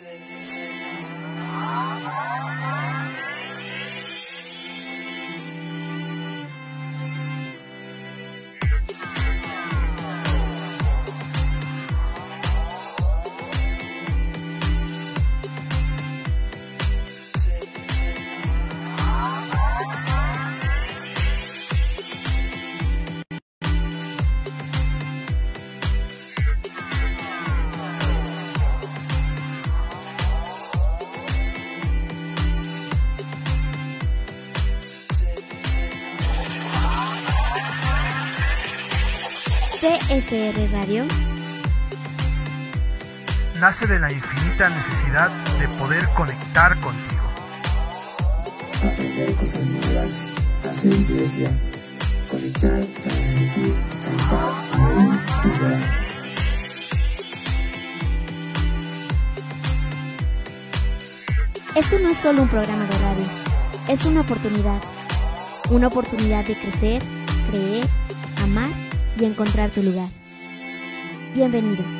sin, sin, sin, sin, sin, sin, sin, sin, CSR Radio nace de la infinita necesidad de poder conectar contigo. Aprender cosas nuevas, hacer iglesia, conectar, transmitir, cantar, y llorar. Esto no es solo un programa de radio, es una oportunidad. Una oportunidad de crecer, creer, amar y encontrar tu lugar. Bienvenido.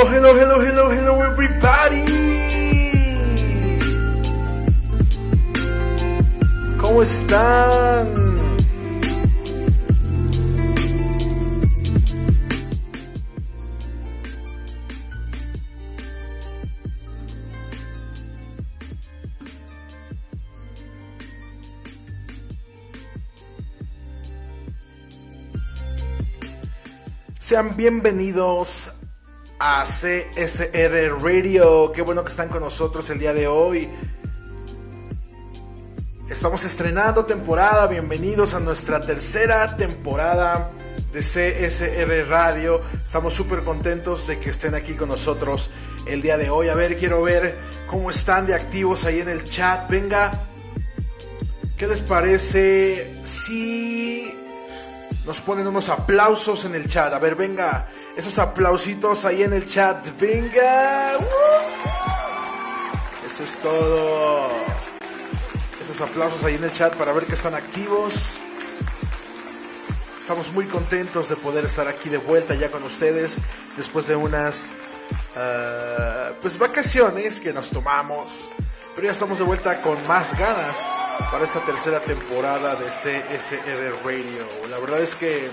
Hello, hello, hello, hello, hello, everybody. ¿Cómo están? Sean bienvenidos a CSR Radio. Qué bueno que están con nosotros el día de hoy. Estamos estrenando temporada. Bienvenidos a nuestra tercera temporada de CSR Radio. Estamos súper contentos de que estén aquí con nosotros el día de hoy. A ver, quiero ver cómo están de activos ahí en el chat. Venga, ¿qué les parece si nos ponen unos aplausos en el chat? A ver, venga esos aplausitos ahí en el chat. Venga. Eso es todo. Esos aplausos ahí en el chat para ver que están activos. Estamos muy contentos de poder estar aquí de vuelta ya con ustedes después de unas uh, pues vacaciones que nos tomamos. Pero ya estamos de vuelta con más ganas para esta tercera temporada de CSR Radio. La verdad es que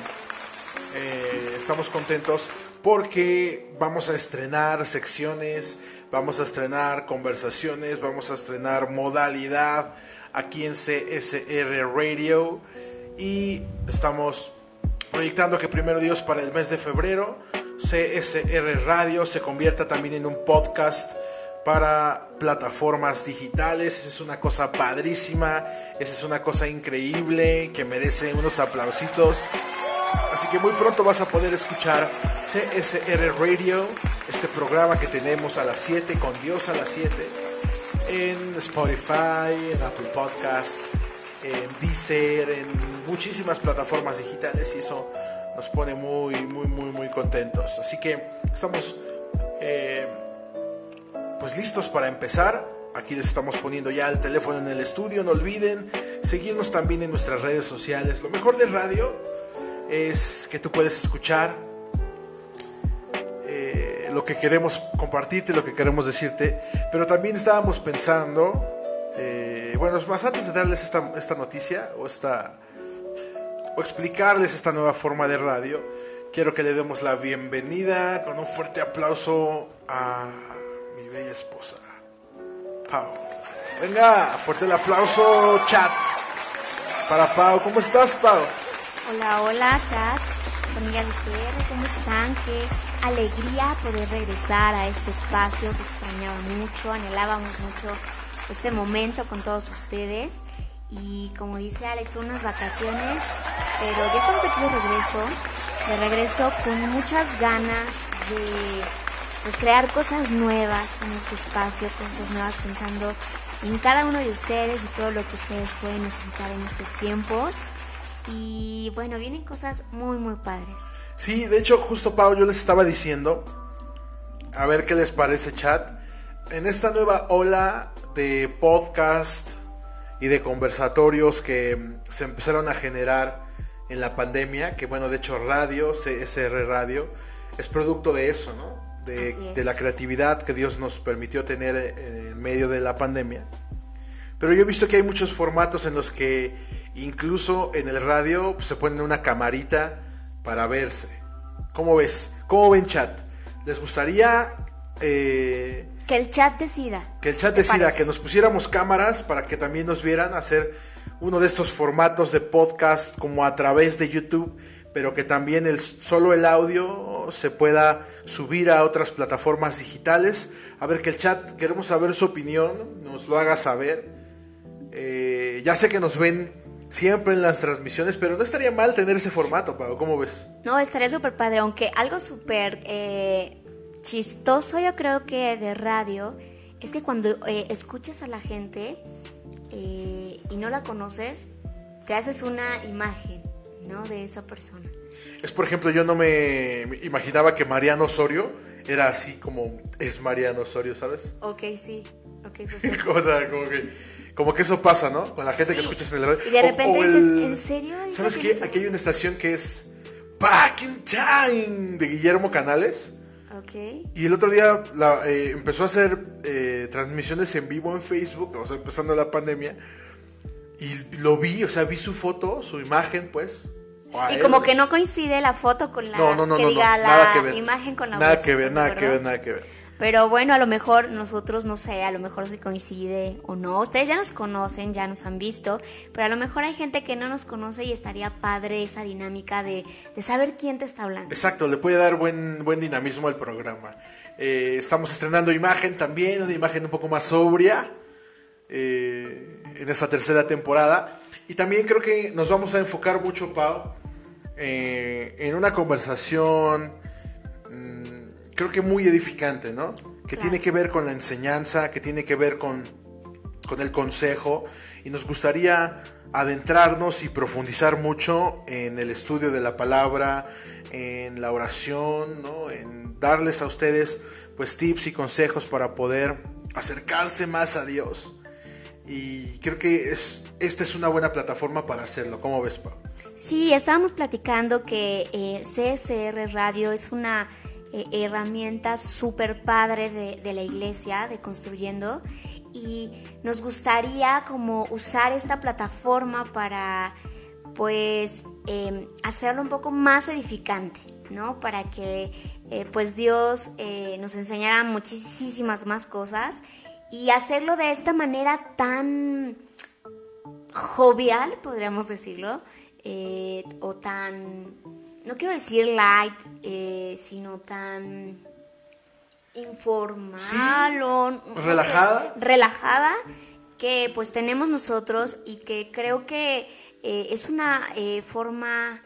eh, estamos contentos porque vamos a estrenar secciones, vamos a estrenar conversaciones, vamos a estrenar modalidad aquí en CSR Radio y estamos proyectando que primero Dios para el mes de febrero CSR Radio se convierta también en un podcast para plataformas digitales. Esa es una cosa padrísima, esa es una cosa increíble que merece unos aplausitos. Así que muy pronto vas a poder escuchar CSR Radio, este programa que tenemos a las 7, con Dios a las 7, en Spotify, en Apple Podcast, en Deezer, en muchísimas plataformas digitales y eso nos pone muy, muy, muy, muy contentos. Así que estamos eh, pues listos para empezar. Aquí les estamos poniendo ya el teléfono en el estudio. No olviden seguirnos también en nuestras redes sociales. Lo mejor de radio es que tú puedes escuchar eh, lo que queremos compartirte, lo que queremos decirte, pero también estábamos pensando, eh, bueno, más, antes de darles esta, esta noticia o, esta, o explicarles esta nueva forma de radio, quiero que le demos la bienvenida con un fuerte aplauso a mi bella esposa. Pau. Venga, fuerte el aplauso, chat. Para Pau. ¿Cómo estás, Pau? Hola, hola, chat. Familia de CR, ¿cómo están? Qué alegría poder regresar a este espacio que extrañaba mucho, anhelábamos mucho este momento con todos ustedes. Y como dice Alex, unas vacaciones, pero ya estamos aquí de regreso, de regreso con muchas ganas de pues, crear cosas nuevas en este espacio, cosas nuevas pensando en cada uno de ustedes y todo lo que ustedes pueden necesitar en estos tiempos. Y bueno, vienen cosas muy, muy padres. Sí, de hecho, justo Pau, yo les estaba diciendo, a ver qué les parece chat, en esta nueva ola de podcast y de conversatorios que se empezaron a generar en la pandemia, que bueno, de hecho radio, CSR Radio, es producto de eso, ¿no? De, de, la creatividad que Dios nos permitió tener en medio de la pandemia. Pero yo he visto que hay muchos formatos en los que incluso en el radio pues, se ponen una camarita para verse. ¿Cómo ves? ¿Cómo ven chat? ¿Les gustaría... Eh, que el chat decida. Que el chat decida, que nos pusiéramos cámaras para que también nos vieran hacer uno de estos formatos de podcast como a través de YouTube, pero que también el, solo el audio se pueda subir a otras plataformas digitales. A ver que el chat, queremos saber su opinión, nos lo haga saber. Eh, ya sé que nos ven siempre en las transmisiones, pero no estaría mal tener ese formato, Pau, ¿cómo ves? No, estaría súper padre, aunque algo súper... Eh chistoso yo creo que de radio es que cuando eh, escuchas a la gente eh, y no la conoces, te haces una imagen, ¿no? De esa persona. Es por ejemplo, yo no me imaginaba que Mariano Osorio era así como es Mariano Osorio, ¿sabes? Ok, sí. Ok, como que, como que eso pasa, ¿no? Con la gente que escuchas en el radio. Y de repente dices, ¿en serio? ¿Sabes qué? Aquí hay una estación que es Back in Time de Guillermo Canales. Y el otro día eh, empezó a hacer eh, transmisiones en vivo en Facebook, o sea, empezando la pandemia. Y lo vi, o sea, vi su foto, su imagen, pues. Y como que no coincide la foto con la que diga la imagen con la nada que ver, nada que ver, nada que ver. Pero bueno, a lo mejor nosotros, no sé, a lo mejor si coincide o no. Ustedes ya nos conocen, ya nos han visto, pero a lo mejor hay gente que no nos conoce y estaría padre esa dinámica de, saber quién te está hablando. Exacto, le puede dar buen, buen dinamismo al programa. Eh, estamos estrenando imagen también, una imagen un poco más sobria eh, en esta tercera temporada. Y también creo que nos vamos a enfocar mucho, Pau, eh, en una conversación creo que muy edificante, ¿no? Que tiene que ver con la enseñanza, que tiene que ver con, con el consejo y nos gustaría adentrarnos y profundizar mucho en el estudio de la palabra, en la oración, ¿no? en darles a ustedes pues tips y consejos para poder acercarse más a Dios. Y creo que es, esta es una buena plataforma para hacerlo. ¿Cómo ves, Pau? Sí, estábamos platicando que eh, CSR Radio es una eh, herramienta súper padre de, la iglesia, de construyendo, y nos gustaría como usar esta plataforma para pues em, hacerlo un poco más edificante, ¿no? Para que eh, pues Dios eh, nos enseñara muchísimas más cosas y hacerlo de esta manera tan jovial, podríamos decirlo, o tan no quiero decir light, eh, sino tan informal o relajada. relajada que pues tenemos nosotros y que creo que eh, es una eh, forma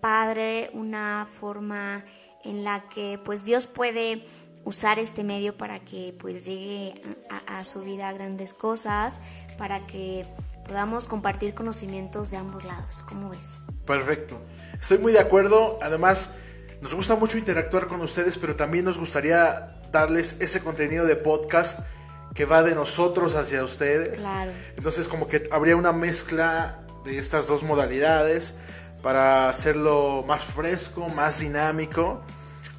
padre, una forma en la que pues Dios puede usar este medio para que pues llegue a, a su vida grandes cosas, para que podamos compartir conocimientos de ambos lados. ¿Cómo ves? Perfecto. Estoy muy de acuerdo. Además, nos gusta mucho interactuar con ustedes, pero también nos gustaría darles ese contenido de podcast que va de nosotros hacia ustedes. Claro. Entonces, como que habría una mezcla de estas dos modalidades para hacerlo más fresco, más dinámico,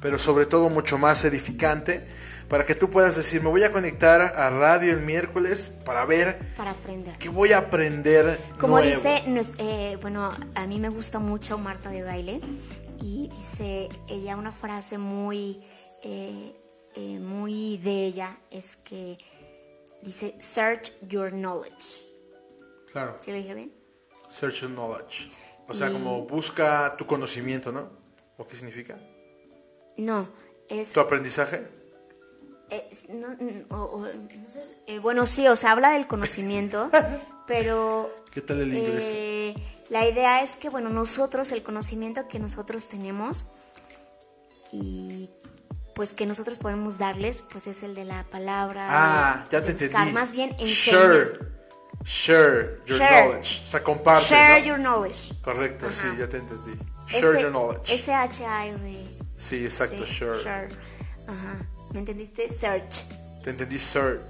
pero sobre todo mucho más edificante para que tú puedas decir, me voy a conectar a radio el miércoles para ver... Para aprender. ¿Qué voy a aprender? Como dice, eh, bueno, a mí me gusta mucho Marta de Baile y dice ella una frase muy, eh, eh, muy de ella es que dice search your knowledge. Claro. ¿Sí lo dije bien? Search your knowledge. O sea, Y- como busca tu conocimiento, ¿no? ¿O qué significa? No, es... ¿Tu aprendizaje? Eh, no, o- o- no sé, eh, bueno, sí, o sea, habla del conocimiento, pero... ¿Qué tal el inglés? eh, la idea es que, bueno, nosotros, el conocimiento que nosotros tenemos y pues que nosotros podemos darles, pues es el de la palabra. Ah, ya te entendí. Más bien. Share. Share your Share. knowledge. O sea, comparte. Share ¿no? your knowledge. Correcto, sí, ya te entendí. Share your knowledge. S-H-I-R. Sí, exacto, sí, share. Ajá. ¿Me entendiste? Search. Te entendí search.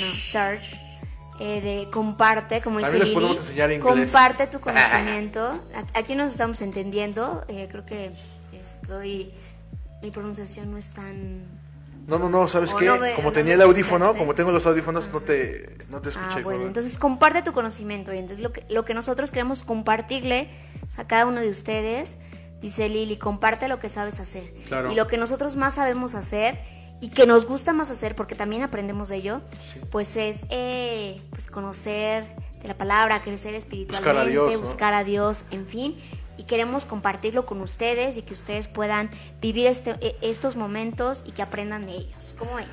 No, search. Eh, de comparte, como dice les podemos enseñar inglés. Comparte tu conocimiento. Aquí nos estamos entendiendo. eh, creo que estoy. Mi pronunciación no es tan. No, no, no, ¿sabes O qué? no me- como no tenía el audífono, como tengo los audífonos, no te, no te escuché. Ah, bueno, entonces comparte tu conocimiento. Y entonces lo que, lo que nosotros queremos compartirle a cada uno de ustedes, dice Lili, comparte lo que sabes hacer. Claro. Y lo que nosotros más sabemos hacer y que nos gusta más hacer, porque también aprendemos de ello, pues es eh, pues conocer de la palabra, crecer espiritualmente, Buscar a Dios, ¿no? buscar a Dios, en fin. Y queremos compartirlo con ustedes y que ustedes puedan vivir este, e- estos momentos y que aprendan de ellos. ¿Cómo ven?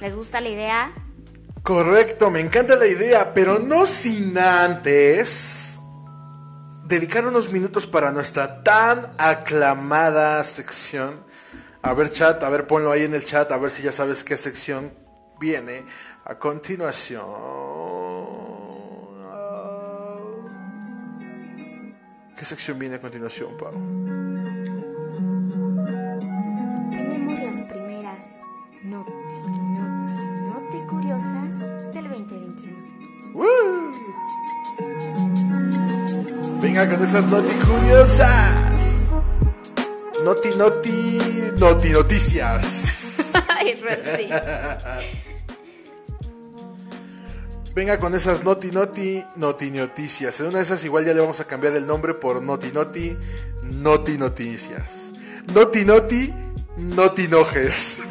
¿Les gusta la idea? Correcto, me encanta la idea, pero no sin antes dedicar unos minutos para nuestra tan aclamada sección. A ver chat, a ver ponlo ahí en el chat, a ver si ya sabes qué sección viene a continuación. ¿Qué sección viene a continuación, Pau? Tenemos las primeras noti, noti, noti curiosas del 2021. ¡Woo! Venga con esas noti curiosas. Noti, noti, noti noticias. Ay, Rosy. Venga con esas noti, noti, noti noticias. En una de esas igual ya le vamos a cambiar el nombre por noti, noti, noti noticias. Noti, noti, noti nojes.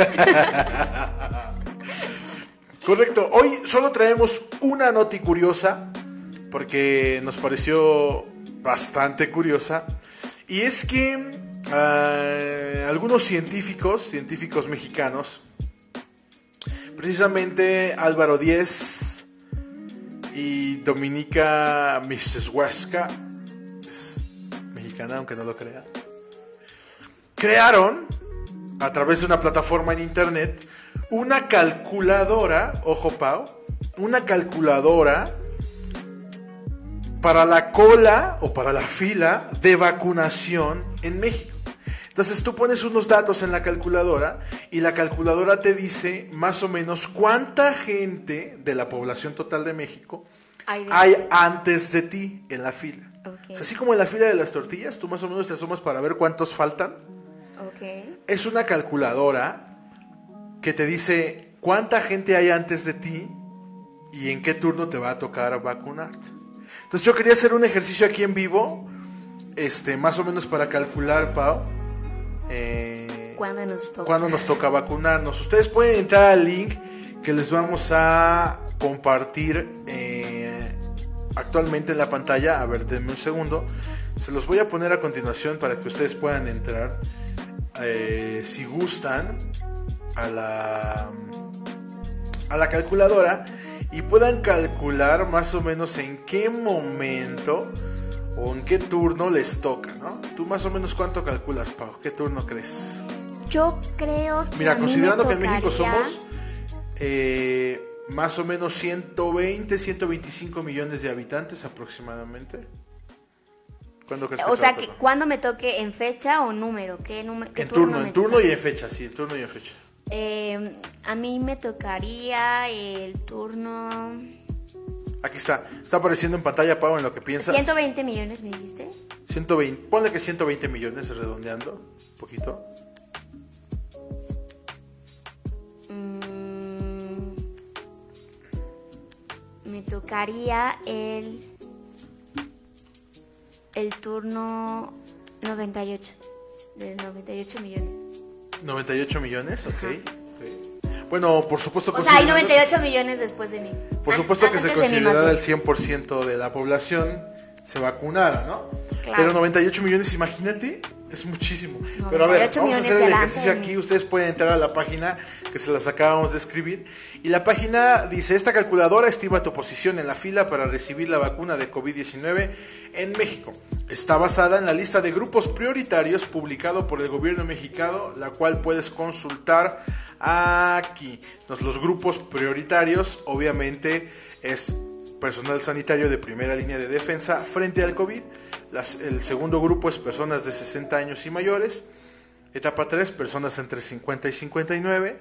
Correcto. Hoy solo traemos una noti curiosa porque nos pareció bastante curiosa. Y es que ah, algunos científicos, científicos mexicanos, precisamente Álvaro Díez y Dominica Huesca, es mexicana aunque no lo crean, crearon a través de una plataforma en internet una calculadora, ojo Pau, una calculadora para la cola o para la fila de vacunación en México. Entonces tú pones unos datos en la calculadora y la calculadora te dice más o menos cuánta gente de la población total de México Hay antes de ti en la fila. Ok. O sea, así como en la fila de las tortillas, tú más o menos te asomas para ver cuántos faltan. Es una calculadora que te dice cuánta gente hay antes de ti y en qué turno te va a tocar vacunarte. Entonces yo quería hacer un ejercicio aquí en vivo, este, más o menos para calcular, Pau, eh, ¿Cuándo nos toca? cuándo nos toca vacunarnos. Ustedes pueden entrar al link que les vamos a compartir eh, actualmente en la pantalla. A ver, denme un segundo. Se los voy a poner a continuación para que ustedes puedan entrar, eh, si gustan, a la, a la calculadora y puedan calcular más o menos en qué momento o en qué turno les toca, ¿no? ¿Tú más o menos cuánto calculas, Pau? ¿Qué turno crees? Yo creo que. a Mira, me considerando que en México somos eh, más o menos 120, 125 millones de habitantes aproximadamente. ¿Cuándo crees que O sea, que? ¿cuándo me toque en fecha o número? ¿Qué, número, qué En turno, en turno y en fecha, sí, en turno y en fecha. Eh, a mí me tocaría el turno. Aquí está, está apareciendo en pantalla, Pau, en lo que piensas. 120 millones, me dijiste. 120, ponle que 120 millones redondeando, un poquito. Mm, me tocaría el. El turno 98. De 98 millones. 98 millones, ok. Ajá. ok. Bueno, por supuesto O sea, hay considerando- 98 millones después de mí. Por supuesto que se madre. el 100% de la población se vacunara, ¿no? Claro. Pero 98 millones, imagínate, es muchísimo. Pero a ver, 98 vamos a hacer el ejercicio aquí. Ustedes pueden entrar a la página que se las acabamos de escribir. Y la página dice, esta calculadora estima tu posición en la fila para recibir la vacuna de COVID-19 en México. Está basada en la lista de grupos prioritarios publicado por el gobierno mexicano, la cual puedes consultar aquí. Entonces, los grupos prioritarios, obviamente, es personal sanitario de primera línea de defensa frente al COVID. Las- el segundo grupo es personas de 60 años y mayores. Etapa 3, personas entre 50 y 59.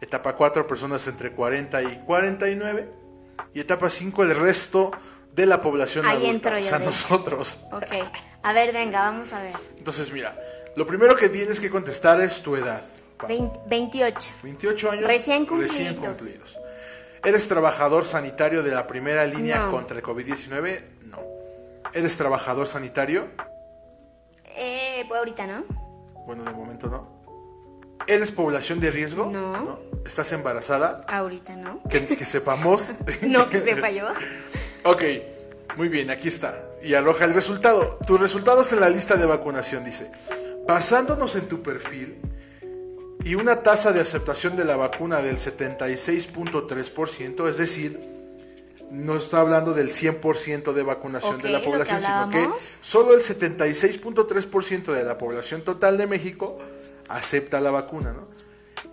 Etapa 4, personas entre 40 y 49. Y etapa 5, el resto de la población Ahí adulta, entro o yo, sea, de nosotros. Ok. A ver, venga, vamos a ver. Entonces, mira, lo primero que tienes que contestar es tu edad. Pa. Vein- 28. 28 años Recién cumplidos. recién cumplidos. ¿Eres trabajador sanitario de la primera línea No. contra el COVID-19? No. ¿Eres trabajador sanitario? Eh, pues ahorita, ¿no? Bueno, de momento no. ¿Eres población de riesgo? No. ¿Estás embarazada? Ahorita, ¿no? Que, que sepamos. No que sepa yo. Ok, muy bien, aquí está. Y arroja el resultado. Tus resultados en la lista de vacunación dice, basándonos en tu perfil y una tasa de aceptación de la vacuna del 76.3%, es decir, no está hablando del 100% de vacunación de la que población, sino que solo el 76.3% de la población total de México acepta la vacuna, ¿no?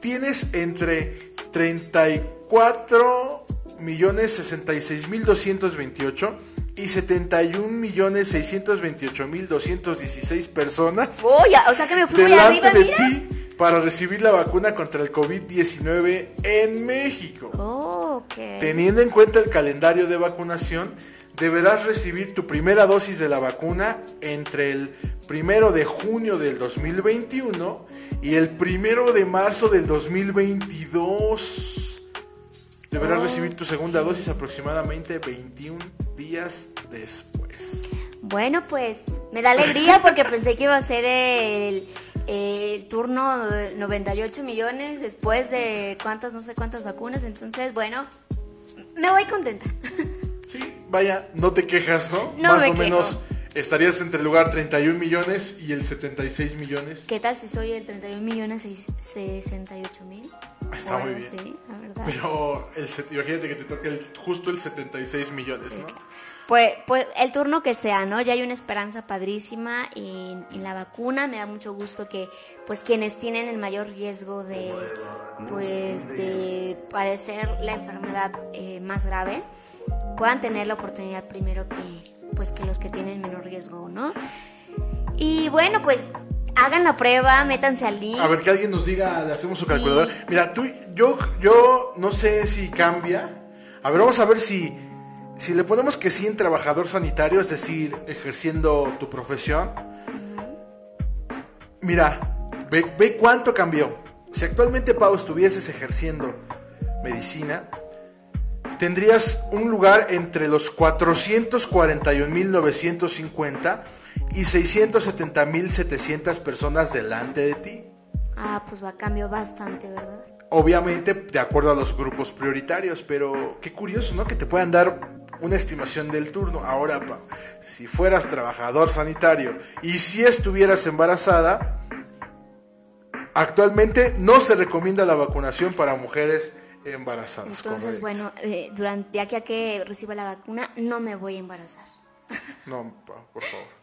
Tienes entre 34 millones 66 mil 228 y 71 millones 628 mil 216 personas Uy, ya, o sea que me fui delante arriba, de mira. ti para recibir la vacuna contra el COVID-19 en México. Oh. Teniendo en cuenta el calendario de vacunación, deberás recibir tu primera dosis de la vacuna entre el primero de junio del 2021 y el primero de marzo del 2022. Deberás recibir tu segunda dosis aproximadamente 21 días después. Bueno, pues me da alegría porque pensé que iba a ser el, el turno de 98 millones después de cuántas, no sé cuántas vacunas. Entonces, bueno, me voy contenta. Sí, vaya, no te quejas, ¿no? No Más me o menos estarías entre el lugar 31 millones y el 76 millones. ¿Qué tal si soy el 31 millones seis- 68 mil? Está muy bien. Sí, la verdad. Pero el, imagínate que te toque el- justo el 76 millones, ¿no? Pues, pues el turno que sea, ¿no? Ya hay una esperanza padrísima en, en la vacuna. Me da mucho gusto que, pues, quienes tienen el mayor riesgo de, pues, de padecer la enfermedad eh, más grave, puedan tener la oportunidad primero que, pues, que los que tienen menor riesgo, ¿no? Y bueno, pues, hagan la prueba, métanse al link. A ver, que alguien nos diga, le hacemos su calculadora. Mira, tú, yo, yo no sé si cambia. A ver, vamos a ver si, si le ponemos que sí en trabajador sanitario, es decir, ejerciendo tu profesión. Mira, ve, ve cuánto cambió. Si actualmente, Pau, estuvieses ejerciendo medicina, tendrías un lugar entre los 441.950 y 670.700 personas delante de ti. Ah, pues va, cambió bastante, ¿verdad? Obviamente, de acuerdo a los grupos prioritarios, pero qué curioso, ¿no? Que te puedan dar una estimación del turno. Ahora, Pau, si fueras trabajador sanitario y si estuvieras embarazada, actualmente no se recomienda la vacunación para mujeres embarazadas. Entonces, correcto. bueno, eh, durante de aquí a que reciba la vacuna, no me voy a embarazar. No, Pau, por favor.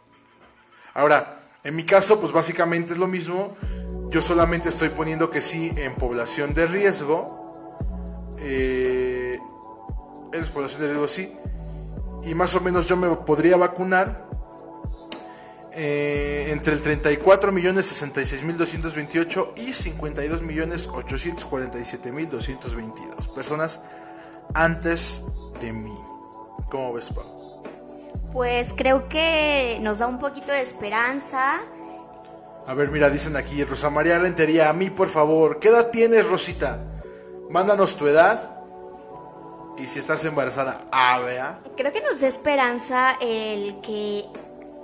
Ahora, en mi caso, pues básicamente es lo mismo. Yo solamente estoy poniendo que sí en población de riesgo. Eh, eres población de riesgo, sí. Y más o menos yo me podría vacunar eh, entre el 34 millones 66 mil 228 y 52 millones 847 mil 222 personas antes de mí. ¿Cómo ves, Pau? Pues creo que nos da un poquito de esperanza. A ver, mira, dicen aquí, Rosa María Rentería, a mí por favor, ¿qué edad tienes, Rosita? Mándanos tu edad y si estás embarazada, ah, vea. Creo que nos da esperanza el que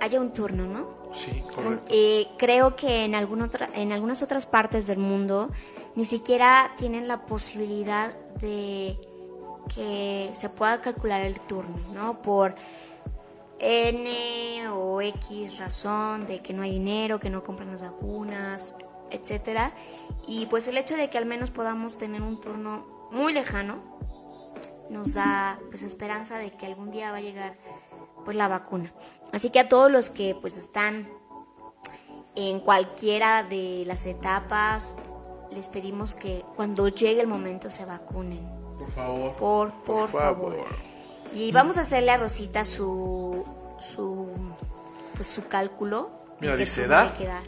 haya un turno, ¿no? Sí, correcto. Eh, creo que en, algún otra, en algunas otras partes del mundo ni siquiera tienen la posibilidad de que se pueda calcular el turno, ¿no? Por N o X razón de que no hay dinero, que no compran las vacunas, etcétera. Y pues el hecho de que al menos podamos tener un turno muy lejano nos da pues esperanza de que algún día va a llegar pues la vacuna. Así que a todos los que pues están en cualquiera de las etapas les pedimos que cuando llegue el momento se vacunen. Por favor. Por, por, favor. Y vamos a hacerle a Rosita su su pues su cálculo. Mira, dice edad. hay que dar.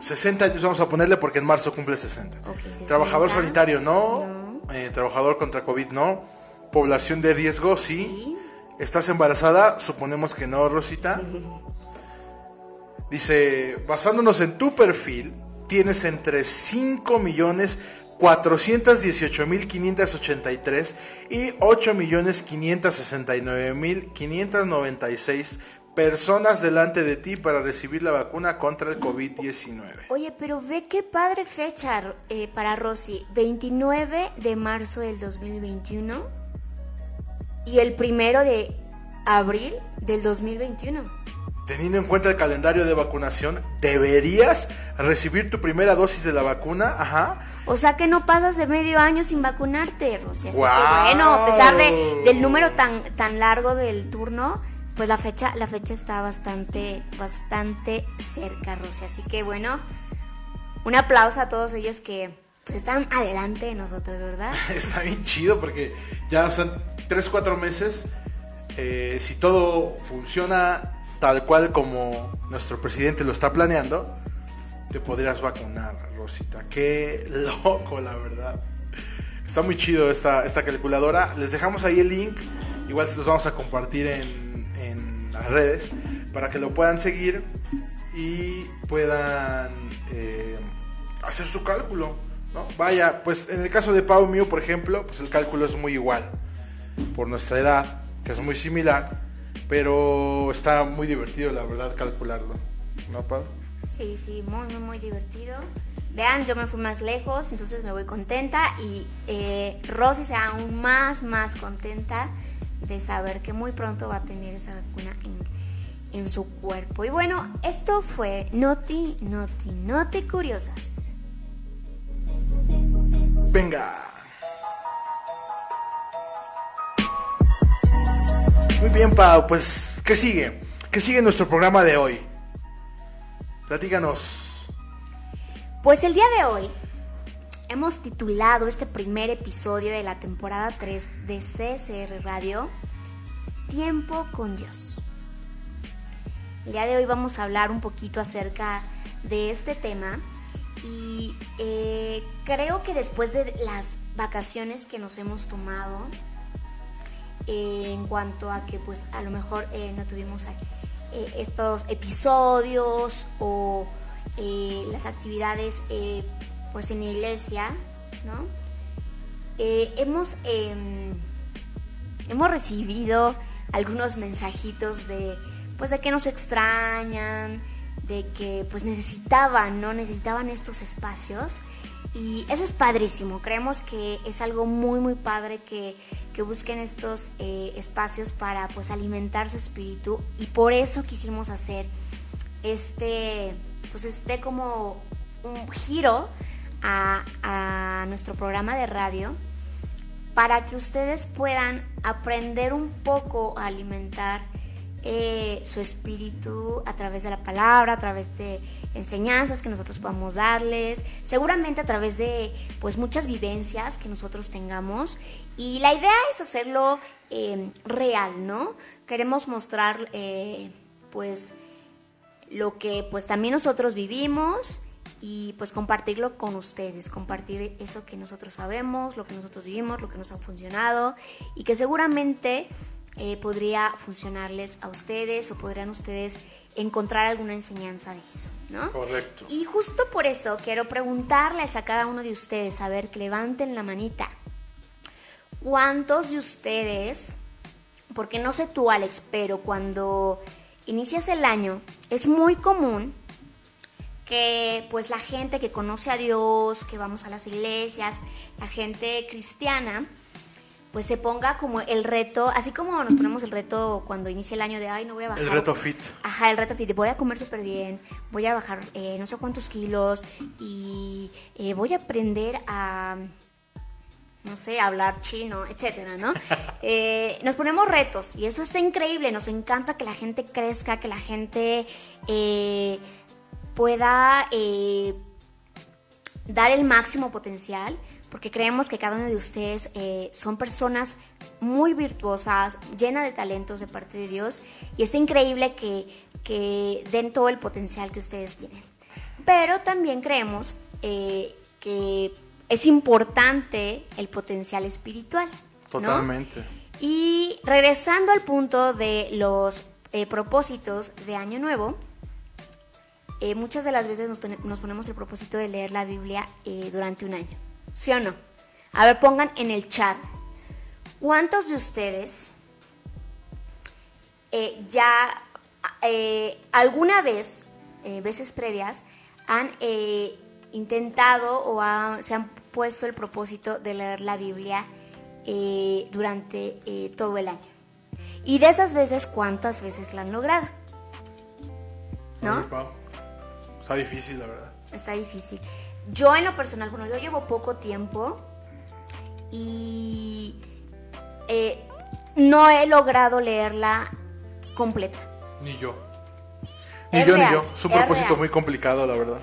60 años vamos a ponerle porque en marzo cumple 60. Ok, 60. Trabajador sanitario no. No. Eh, trabajador contra COVID no. Población de riesgo sí. Sí. ¿Estás embarazada? Suponemos que no, Rosita. Dice, basándonos en tu perfil, tienes entre 5 millones 418 mil 583 y 8 millones 569 mil 596 personas delante de ti para recibir la vacuna contra el COVID-19. Oye, pero ve qué padre fecha eh, para Rosy. 29 de marzo del 2021 y el primero de abril del 2021. Teniendo en cuenta el calendario de vacunación, deberías recibir tu primera dosis de la vacuna, ajá, O sea que no pasas de medio año sin vacunarte, ¡Guau! que bueno, a pesar de, del número tan, tan largo del turno, pues la fecha, la fecha está bastante, bastante cerca, Rosy. Así que bueno, un aplauso a todos ellos que pues, están adelante de nosotros, ¿verdad? Está bien chido porque ya son 3, 4 meses. eh, si todo funciona tal cual como nuestro presidente lo está planeando, te podrías vacunar, Rosita. Qué loco, la verdad. Está muy chido esta, esta calculadora. Les dejamos ahí el link. Igual se los vamos a compartir en, en las redes para que lo puedan seguir y puedan eh, hacer su cálculo. ¿no? Vaya, pues en el caso de Pau mío, por ejemplo, pues el cálculo es muy igual por nuestra edad, que es muy similar, pero está muy divertido, la verdad, calcularlo. ¿No, Pau? Sí, sí, muy, muy, muy divertido. Vean, yo me fui más lejos, entonces me voy contenta y eh, Rosy se aún más, más contenta de saber que muy pronto va a tener esa vacuna en, en su cuerpo. Y bueno, esto fue Noti, Noti, Noti Curiosas. Venga. Muy bien, Pau, pues, ¿qué sigue? ¿Qué sigue nuestro programa de hoy? Platícanos. Pues el día de hoy hemos titulado este primer episodio de la temporada 3 de CSR Radio Tiempo con Dios. El día de hoy vamos a hablar un poquito acerca de este tema y eh, creo que después de las vacaciones que nos hemos tomado, en cuanto a que pues a lo mejor eh, no tuvimos eh, estos episodios o eh, las actividades pues en la iglesia, ¿no? Hemos, em, hemos recibido algunos mensajitos de pues de que nos extrañan, de que pues necesitaban, ¿no? Necesitaban estos espacios. Y eso es padrísimo, creemos que es algo muy muy padre que, que busquen estos eh, espacios para pues alimentar su espíritu y por eso quisimos hacer este, pues este como un giro a, a nuestro programa de radio para que ustedes puedan aprender un poco a alimentar eh, su espíritu a través de la palabra, a través de enseñanzas que nosotros podamos darles, seguramente a través de pues muchas vivencias que nosotros tengamos y la idea es hacerlo eh, real, ¿no? Queremos mostrar eh, pues lo que pues también nosotros vivimos y pues compartirlo con ustedes, compartir eso que nosotros sabemos, lo que nosotros vivimos, lo que nos ha funcionado y que seguramente eh, podría funcionarles a ustedes o podrían ustedes encontrar alguna enseñanza de eso, ¿no? Correcto. Y justo por eso quiero preguntarles a cada uno de ustedes, a ver, que levanten la manita. ¿Cuántos de ustedes, porque no sé tú Alex, pero cuando inicias el año es muy común que pues la gente que conoce a Dios, que vamos a las iglesias, la gente cristiana, pues se ponga como el reto, así como nos ponemos el reto cuando inicia el año de, ay, no voy a bajar. El reto fit. Ajá, el reto fit, voy a comer súper bien, voy a bajar eh, no sé cuántos kilos y eh, voy a aprender a, no sé, hablar chino, etcétera, ¿no? Eh, nos ponemos retos y esto está increíble, nos encanta que la gente crezca, que la gente pueda dar el máximo potencial, porque creemos que cada uno de ustedes eh, son personas muy virtuosas, llenas de talentos de parte de Dios, y está increíble que, que den todo el potencial que ustedes tienen. Pero también creemos eh, que es importante el potencial espiritual. ¿no? Totalmente. Y regresando al punto de los eh, propósitos de Año Nuevo, eh, muchas de las veces nos, ponemos el propósito de leer la Biblia eh, durante un año. ¿Sí o no? A ver, pongan en el chat. ¿Cuántos de ustedes eh, ya eh, alguna vez, eh, veces previas, han intentado o se han puesto el propósito de leer la Biblia eh, durante todo el año? Y de esas veces, ¿cuántas veces la han logrado? ¿No? Está difícil, la verdad. Está difícil. Yo en lo personal, bueno, yo llevo poco tiempo y eh, no he logrado leerla completa. Ni yo. Ni Es yo, real, ni yo. Es un es propósito real. muy complicado, la verdad.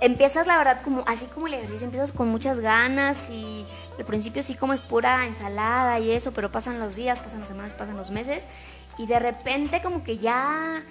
Empiezas, la verdad, como así como el ejercicio, empiezas con muchas ganas y al principio sí como es pura ensalada y eso, pero pasan los días, pasan las semanas, pasan los meses y de repente como que ya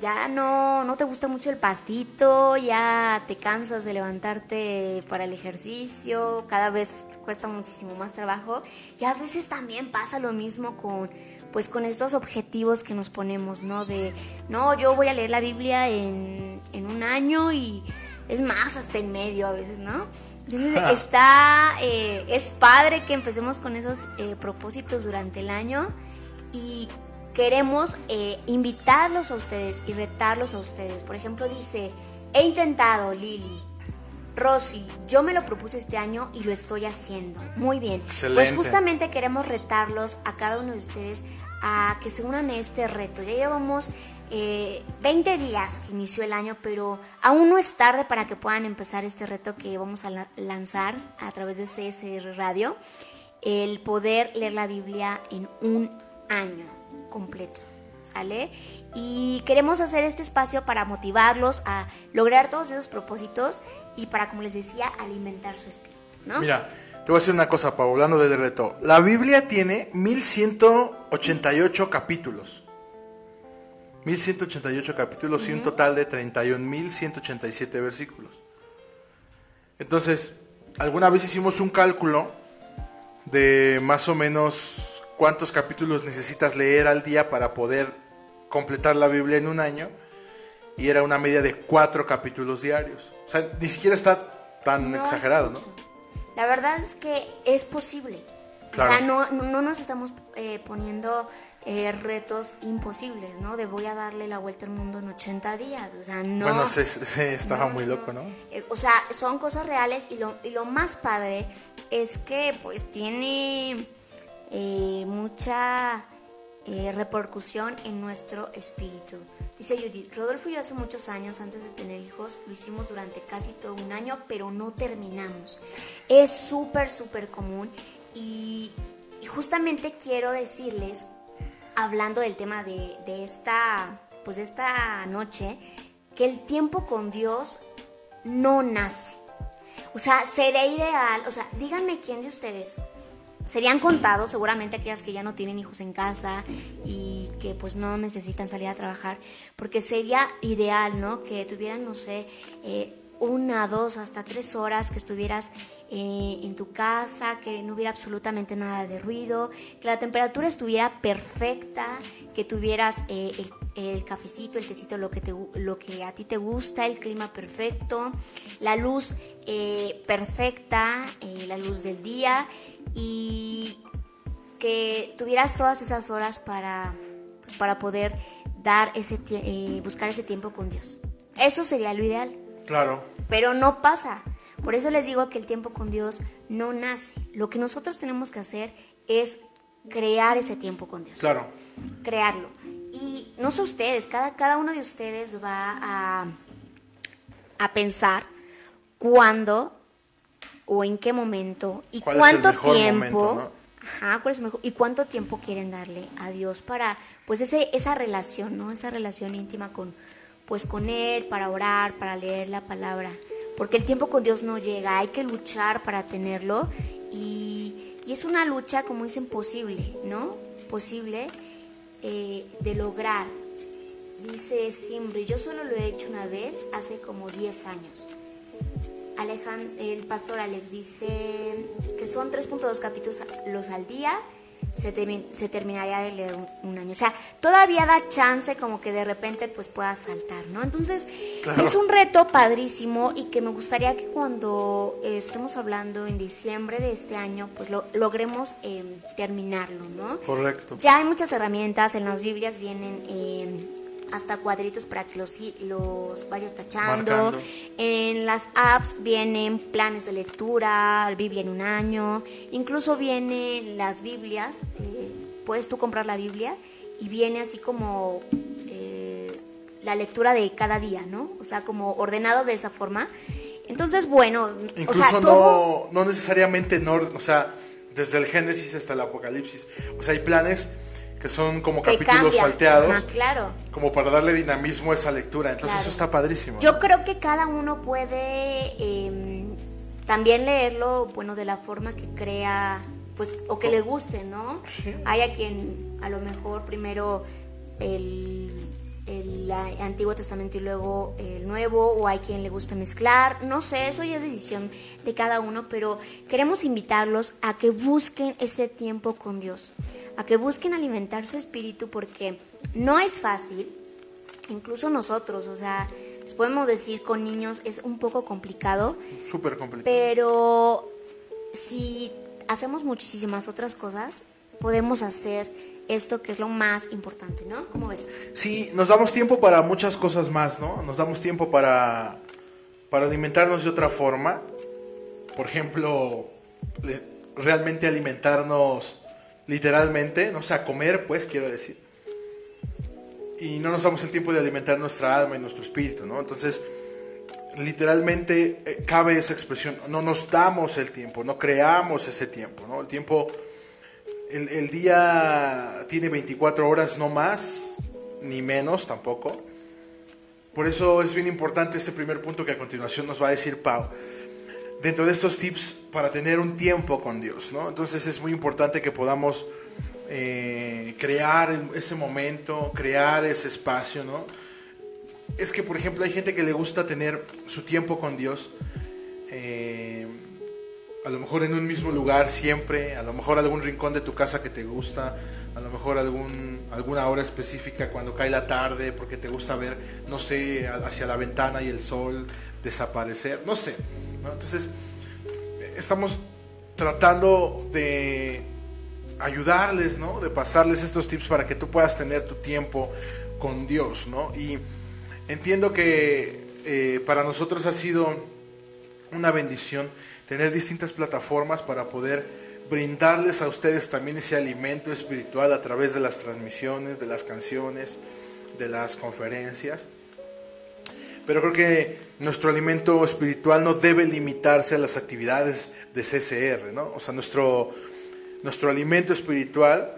ya no, no te gusta mucho el pastito, ya te cansas de levantarte para el ejercicio, cada vez cuesta muchísimo más trabajo y a veces también pasa lo mismo con pues con estos objetivos que nos ponemos, ¿no? De, no, yo voy a leer la Biblia en, en un año y es más, hasta en medio a veces, ¿no? Entonces está, eh, es padre que empecemos con esos eh, propósitos durante el año y queremos eh, invitarlos a ustedes y retarlos a ustedes. Por ejemplo, dice, he intentado, Lili, Rosy, yo me lo propuse este año y lo estoy haciendo. Muy bien. Excelente. Pues justamente queremos retarlos a cada uno de ustedes a que se unan a este reto. Ya llevamos eh, 20 días que inició el año, pero aún no es tarde para que puedan empezar este reto que vamos a la- lanzar a través de CSR Radio. El poder leer la Biblia en un año completo. ¿Sale? Y queremos hacer este espacio para motivarlos a lograr todos esos propósitos y para, como les decía, alimentar su espíritu, ¿no? Mira, te voy a decir una cosa, Pau, hablando de reto. La Biblia tiene 1188 capítulos. 1188 capítulos y un total de 31.187 versículos. Entonces, alguna vez hicimos un cálculo de más o menos cuántos capítulos necesitas leer al día para poder completar la Biblia en un año. Y era una media de cuatro capítulos diarios. O sea, ni siquiera está tan No exagerado, ¿no? La verdad es que es posible. Claro. O sea, no, no, no nos estamos eh, poniendo eh, retos imposibles, ¿no? De voy a darle la vuelta al mundo en 80 días. O sea, no. Bueno, se, se- estaba No, muy loco, ¿no? Eh, o sea, son cosas reales y lo, y lo más padre es que pues tiene eh, mucha eh, repercusión en nuestro espíritu. Dice Judith, Rodolfo y yo hace muchos años, antes de tener hijos, lo hicimos durante casi todo un año, pero no terminamos. Es súper, súper común y, justamente quiero decirles, hablando del tema de, de esta, pues esta noche, que el tiempo con Dios no nace. O sea, sería ideal, o sea, díganme quién de ustedes serían contados, seguramente aquellas que ya no tienen hijos en casa y que pues no necesitan salir a trabajar, porque sería ideal, ¿no? Que tuvieran, no sé, eh, una, dos, hasta tres horas que estuvieras eh, en tu casa, que no hubiera absolutamente nada de ruido, que la temperatura estuviera perfecta, que tuvieras eh, el, el cafecito, el tecito, lo que, te, lo que a ti te gusta, el clima perfecto, la luz eh, perfecta, eh, la luz del día y que tuvieras todas esas horas para, pues, para poder dar ese eh, buscar ese tiempo con Dios. Eso sería lo ideal, Claro. pero no pasa. Por eso les digo que el tiempo con Dios no nace. Lo que nosotros tenemos que hacer es crear ese tiempo con Dios. Claro. crearlo. Y no sé ustedes, cada, cada uno de ustedes va a, a pensar cuándo o en qué momento y ¿Cuál es el cuánto tiempo. momento, no? Ajá, cuál es el mejor- y cuánto tiempo quieren darle a Dios para pues ese esa relación, ¿no? Esa relación íntima con pues con él para orar, para leer la palabra, porque el tiempo con Dios no llega, hay que luchar para tenerlo y, y es una lucha, como dicen, posible, ¿no? Posible eh, de lograr. Dice Simbri, yo solo lo he hecho una vez hace como 10 años. Alejan, el pastor Alex dice que son 3.2 capítulos los al día, se, se terminaría de leer un, un año. O sea, todavía da chance como que de repente pues pueda saltar, ¿no? Entonces, Claro. es un reto padrísimo y que me gustaría que cuando eh, estemos hablando en diciembre de este año, pues lo, logremos eh, terminarlo, ¿no? Correcto. Ya hay muchas herramientas, en las Biblias vienen eh, hasta cuadritos para que los, los vayas tachando. Marcando. En las apps vienen planes de lectura, Biblia en un año, incluso vienen las Biblias, eh, puedes tú comprar la Biblia y viene así como eh, la lectura de cada día, ¿no? O sea, como ordenado de esa forma. Entonces, bueno, Incluso o sea, todo... no, no necesariamente en orden, o sea, desde el Génesis hasta el Apocalipsis. O sea, hay planes que son como que capítulos salteados, Ajá, claro. como para darle dinamismo a esa lectura. Entonces Claro. eso está padrísimo. Yo ¿no? creo que cada uno puede eh, también leerlo, bueno, de la forma que crea, pues, o que le guste, ¿no? Sí. Hay a quien a lo mejor primero el, el Antiguo Testamento y luego el Nuevo, o hay quien le gusta mezclar, no sé, eso ya es decisión de cada uno, pero queremos invitarlos a que busquen este tiempo con Dios, a que busquen alimentar su espíritu porque no es fácil, incluso nosotros, o sea, les podemos decir con niños es un poco complicado, Súper complicado. pero si hacemos muchísimas otras cosas, podemos hacer esto que es lo más importante, ¿no? ¿Cómo ves? Sí, nos damos tiempo para muchas cosas más, ¿no? Nos damos tiempo para, para alimentarnos de otra forma. Por ejemplo, realmente alimentarnos literalmente, no o sea, comer, pues, quiero decir. Y no nos damos el tiempo de alimentar nuestra alma y nuestro espíritu, ¿no? Entonces, literalmente eh, cabe esa expresión, no nos damos el tiempo, no creamos ese tiempo, ¿no? El tiempo el, el día tiene 24 horas, no más, ni menos tampoco. Por eso es bien importante este primer punto que a continuación nos va a decir Pau. Dentro de estos tips para tener un tiempo con Dios, ¿no? Entonces es muy importante que podamos eh, crear ese momento, crear ese espacio, ¿no? Es que, por ejemplo, hay gente que le gusta tener su tiempo con Dios. eh, a lo mejor en un mismo lugar siempre, a lo mejor algún rincón de tu casa que te gusta, a lo mejor algún, alguna hora específica cuando cae la tarde porque te gusta ver, no sé, hacia la ventana y el sol desaparecer, no sé. ¿no? Entonces, estamos tratando de ayudarles, ¿no? De pasarles estos tips para que tú puedas tener tu tiempo con Dios, ¿no? Y entiendo que eh, para nosotros ha sido una bendición tener distintas plataformas para poder brindarles a ustedes también ese alimento espiritual a través de las transmisiones, de las canciones, de las conferencias. Pero creo que nuestro alimento espiritual no debe limitarse a las actividades de CCR, ¿no? O sea, nuestro, nuestro alimento espiritual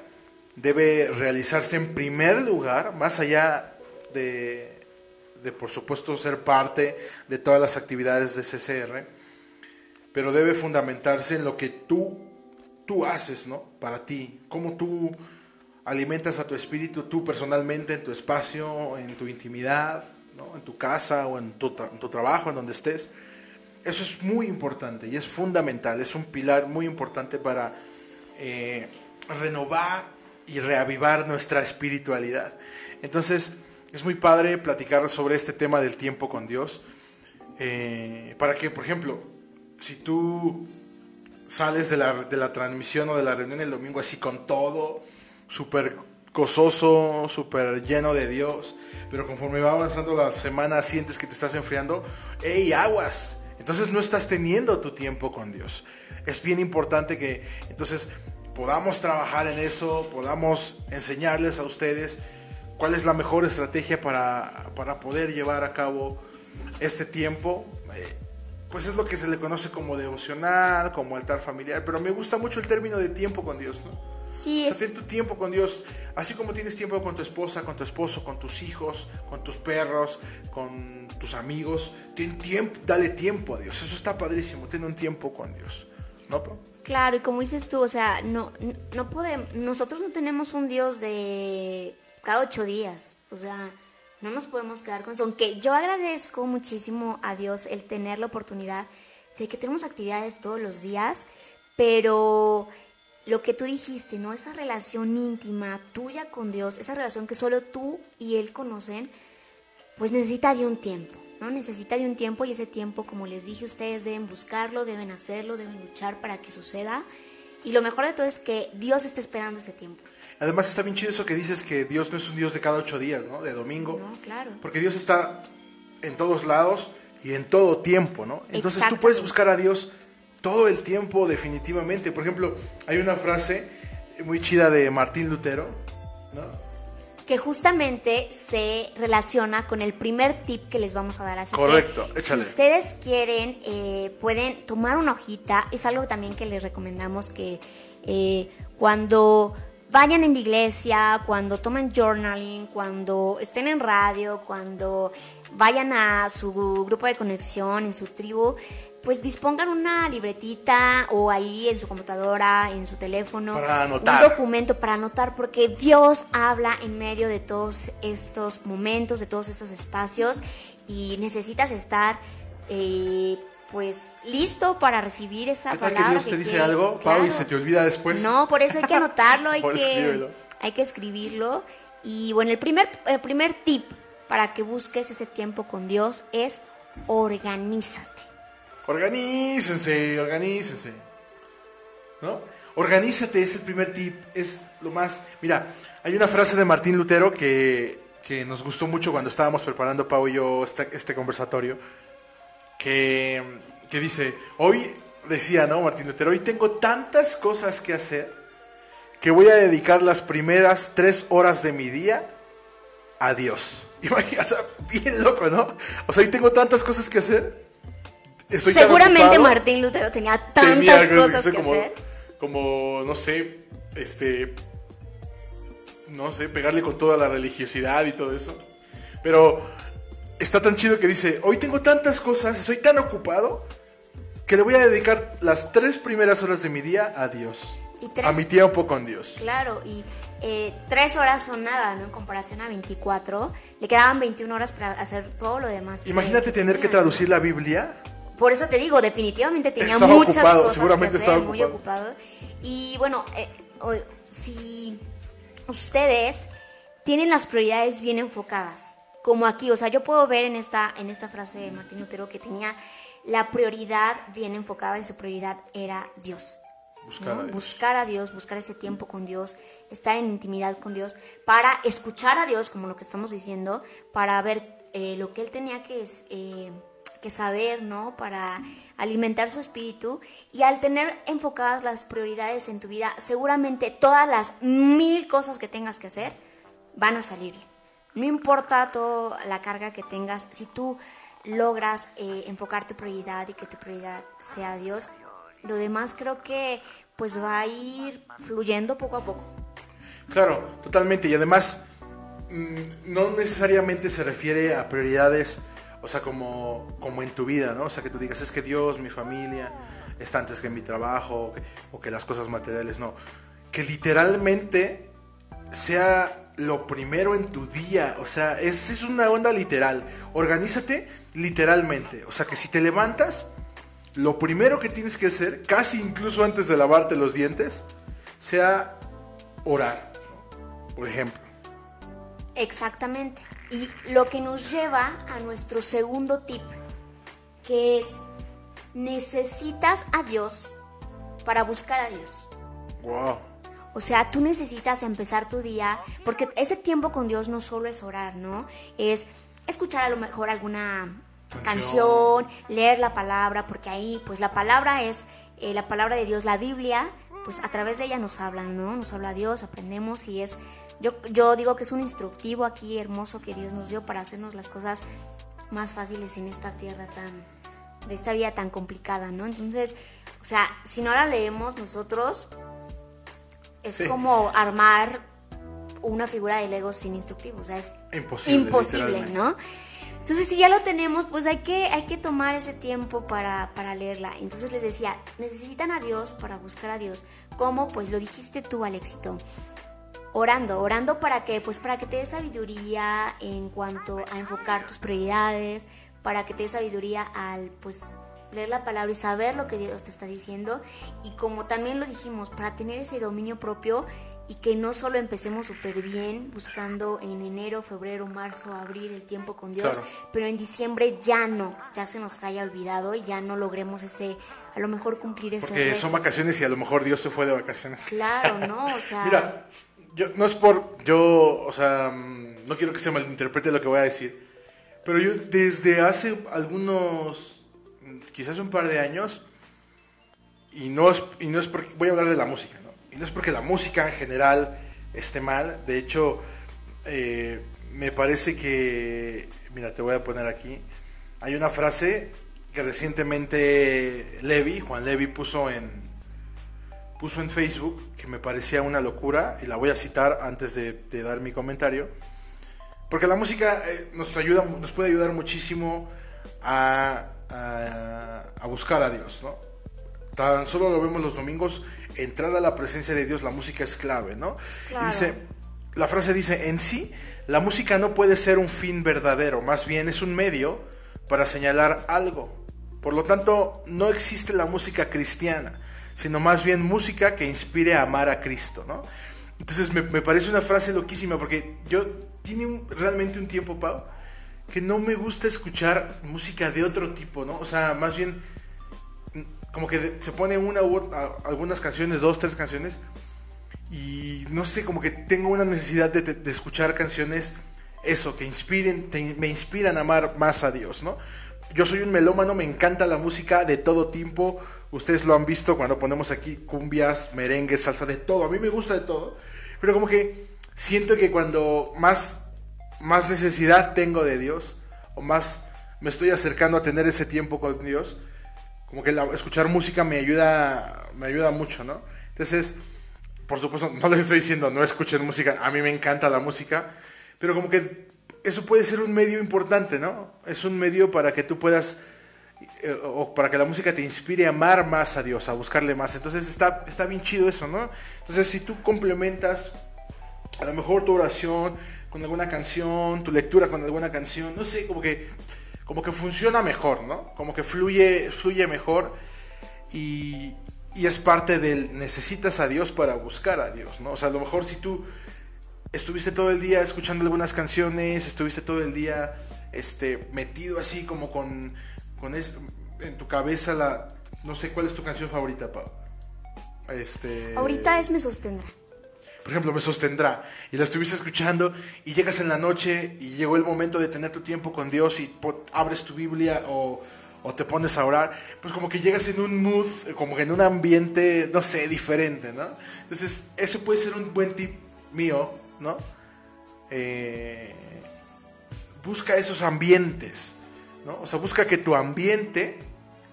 debe realizarse en primer lugar, más allá de, de, por supuesto, ser parte de todas las actividades de CCR, pero debe fundamentarse en lo que tú, tú haces, ¿no? Para ti, cómo tú alimentas a tu espíritu, tú personalmente, en tu espacio, en tu intimidad, ¿no? en tu casa o en tu, en tu trabajo, en donde estés. Eso es muy importante y es fundamental, es un pilar muy importante para eh, renovar y reavivar nuestra espiritualidad. Entonces, es muy padre platicar sobre este tema del tiempo con Dios, eh, para que, por ejemplo, si tú sales de la, de la transmisión o de la reunión el domingo así con todo, súper gozoso, súper lleno de Dios. Pero conforme va avanzando la semana, sientes que te estás enfriando. ¡Ey, aguas! Entonces no estás teniendo tu tiempo con Dios. Es bien importante que entonces podamos trabajar en eso, podamos enseñarles a ustedes cuál es la mejor estrategia para, para poder llevar a cabo este tiempo. Pues es lo que se le conoce como devocional, como altar familiar, pero me gusta mucho el término de tiempo con Dios, ¿no? Sí, O es, sea, ten tu tiempo con Dios, así como tienes tiempo con tu esposa, con tu esposo, con tus hijos, con tus perros, con tus amigos, ten tiempo, dale tiempo a Dios. Eso está padrísimo, ten un tiempo con Dios. ¿No? Claro, y como dices tú, o sea, no, no podemos, nosotros no tenemos un Dios de cada ocho días, o sea, no nos podemos quedar con eso. Aunque yo agradezco muchísimo a Dios el tener la oportunidad de que tenemos actividades todos los días, pero lo que tú dijiste, ¿no? Esa relación íntima tuya con Dios, esa relación que solo tú y Él conocen, pues necesita de un tiempo, ¿no? Necesita de un tiempo y ese tiempo, como les dije, ustedes deben buscarlo, deben hacerlo, deben luchar para que suceda. Y lo mejor de todo es que Dios está esperando ese tiempo. Además está bien chido eso que dices que Dios no es un Dios de cada ocho días, ¿no? De domingo. No, claro. Porque Dios está en todos lados y en todo tiempo, ¿no? Entonces tú puedes buscar a Dios todo el tiempo definitivamente. Por ejemplo, hay una frase muy chida de Martín Lutero, ¿no? Que justamente se relaciona con el primer tip que les vamos a dar. Así Correcto, que échale. si ustedes quieren, eh, pueden tomar una hojita. Es algo también que les recomendamos que eh, cuando vayan en la iglesia, cuando tomen journaling, cuando estén en radio, cuando vayan a su grupo de conexión, en su tribu, pues dispongan una libretita o ahí en su computadora, en su teléfono, Para un anotar. documento para anotar, porque Dios habla en medio de todos estos momentos, de todos estos espacios y necesitas estar eh, pues listo para recibir esa ¿Qué tal que palabra. Dios te dice quiere. algo, Pau, y se te olvida después? No, por eso hay que anotarlo, hay que, escríbelo. hay que escribirlo. Y bueno, el primer, el primer tip para que busques ese tiempo con Dios es organízate. Organícense, organícense. ¿No? Organízate es el primer tip, es lo más... Mira, hay una frase de Martín Lutero que, que nos gustó mucho cuando estábamos preparando, Pau y yo, este, este conversatorio, que, que dice, hoy, decía, ¿no? Martín Lutero, hoy tengo tantas cosas que hacer que voy a dedicar las primeras tres horas de mi día a Dios. Imagínate, bien loco, ¿no? O sea, hoy tengo tantas cosas que hacer. Estoy Seguramente ocupado. Martín Lutero tenía tantas Tenía, cosas que como, hacer. como, no sé, este, no sé, pegarle con toda la religiosidad y todo eso. Pero está tan chido que dice, hoy tengo tantas cosas, estoy tan ocupado, que le voy a dedicar las tres primeras horas de mi día a Dios. Y tres- A mi tiempo con Dios. Claro, y eh, tres horas son nada, ¿no? En comparación a 24. Le quedaban 21 horas para hacer todo lo demás. que Imagínate tener que traducir la Biblia. Por eso te digo, definitivamente tenía Estaba muchas ocupado, cosas seguramente que hacer, estaba muy ocupado. Y bueno, eh, si ustedes tienen las prioridades bien enfocadas, como aquí, o sea, yo puedo ver en esta, en esta frase de Martín Lutero que tenía la prioridad bien enfocada y su prioridad era Dios. Buscar ¿no? a Dios. Buscar a Dios, buscar ese tiempo con Dios, estar en intimidad con Dios, para escuchar a Dios, como lo que estamos diciendo, para ver eh, lo que Él tenía que, eh, que saber, ¿no? Para alimentar su espíritu. Y al tener enfocadas las prioridades en tu vida, seguramente todas las mil cosas que tengas que hacer van a salir bien. No importa toda la carga que tengas, si tú logras eh, enfocar tu prioridad y que tu prioridad sea Dios, lo demás creo que pues va a ir fluyendo poco a poco. Claro, totalmente. Y además, mm, no necesariamente se refiere a prioridades, o sea, como, como en tu vida, ¿no? O sea, que tú digas, es que Dios, mi familia, está antes que mi trabajo, o que, o que las cosas materiales, no. Que literalmente sea lo primero en tu día, o sea, es, es una onda literal. Organízate literalmente, o sea, que si te levantas, lo primero que tienes que hacer, casi incluso antes de lavarte los dientes, sea orar, por ejemplo. Exactamente. Y lo que nos lleva a nuestro segundo tip, que es necesitas a Dios para buscar a Dios. Wow. O sea, tú necesitas empezar tu día, porque ese tiempo con Dios no solo es orar, ¿no? Es escuchar a lo mejor alguna canción, leer la palabra, porque ahí, pues la palabra es eh, la palabra de Dios, la Biblia, pues a través de ella nos hablan, ¿no? Nos habla Dios, aprendemos y es, yo, yo digo que es un instructivo aquí hermoso que Dios nos dio para hacernos las cosas más fáciles en esta tierra tan, de esta vida tan complicada, ¿no? Entonces, o sea, si no la leemos nosotros, es Sí. como armar una figura de Lego sin instructivo, o sea, es Imposible, imposible. ¿no? Entonces, si ya lo tenemos, pues hay que, hay que tomar ese tiempo para, para leerla. Entonces les decía, necesitan a Dios para buscar a Dios. ¿Cómo? Pues lo dijiste tú al éxito. Orando, orando para que, pues para que te dé sabiduría en cuanto a enfocar tus prioridades, para que te dé sabiduría al, pues, leer la palabra y saber lo que Dios te está diciendo. Y como también lo dijimos, para tener ese dominio propio y que no solo empecemos súper bien buscando en enero, febrero, marzo, abril el tiempo con Dios, Claro. pero en diciembre ya no, ya se nos haya olvidado y ya no logremos ese, a lo mejor cumplir ese Porque reto. son vacaciones y a lo mejor Dios se fue de vacaciones. Claro, ¿no? O sea, Mira, yo, no es por. Yo, o sea, mm, no quiero que se malinterprete lo que voy a decir. Pero yo desde hace algunos. Quizás un par de años. Y no es, y no es porque. Voy a hablar de la música, ¿no? Y no es porque la música en general esté mal. De hecho, eh, me parece que. Mira, te voy a poner aquí. Hay una frase que recientemente Levi, Juan Levi, puso en, puso en Facebook que me parecía una locura y la voy a citar antes de, de dar mi comentario. Porque la música eh, nos, ayuda, nos puede ayudar muchísimo a, a- a buscar a Dios, ¿no? Tan solo lo vemos los domingos, entrar a la presencia de Dios, la música es clave, ¿no? Y Claro. Dice, la frase dice, en sí, la música no puede ser un fin verdadero, más bien es un medio para señalar algo. Por lo tanto, no existe la música cristiana, sino más bien música que inspire a amar a Cristo, ¿no? Entonces me, me parece una frase loquísima porque yo tiene un- realmente un tiempo, Pau, que no me gusta escuchar música de otro tipo, ¿no? O sea, más bien como que se pone una u otra, algunas canciones, dos, tres canciones, y no sé, como que tengo una necesidad de escuchar canciones, eso, que inspiren, te- me inspiran a amar más a Dios, ¿no? Yo soy un melómano, me encanta la música de todo tipo, ustedes lo han visto cuando ponemos aquí cumbias, merengues, salsa, de todo, a mí me gusta de todo, pero como que siento que cuando más, más necesidad tengo de Dios, o más me estoy acercando a tener ese tiempo con Dios, como que escuchar música me ayuda, me ayuda mucho, ¿no? Entonces, por supuesto, no les estoy diciendo no escuchen música, a mí me encanta la música, pero como que eso puede ser un medio importante, ¿no? Es un medio para que tú puedas, eh, o para que la música te inspire a amar más a Dios, a buscarle más. Entonces está, está bien chido eso, ¿no? Entonces si tú complementas a lo mejor tu oración con alguna canción, tu lectura con alguna canción, no sé, como que, como que funciona mejor, ¿no? Como que fluye, fluye mejor y, y es parte del necesitas a Dios para buscar a Dios, ¿no? O sea, a lo mejor si tú estuviste todo el día escuchando algunas canciones, estuviste todo el día este, metido así como con, con es- en tu cabeza la... No sé, ¿cuál es tu canción favorita, Pau? Este... ahorita es me sostendrá. Por ejemplo, me sostendrá, y la estuviste escuchando, y llegas en la noche, y llegó el momento de tener tu tiempo con Dios, y abres tu Biblia, o, o te pones a orar, pues como que llegas en un mood, eh, como que en un ambiente, no sé, diferente, ¿no? Entonces, eso puede ser un buen tip mío, ¿no? Eh, busca esos ambientes, ¿no? O sea, busca que tu ambiente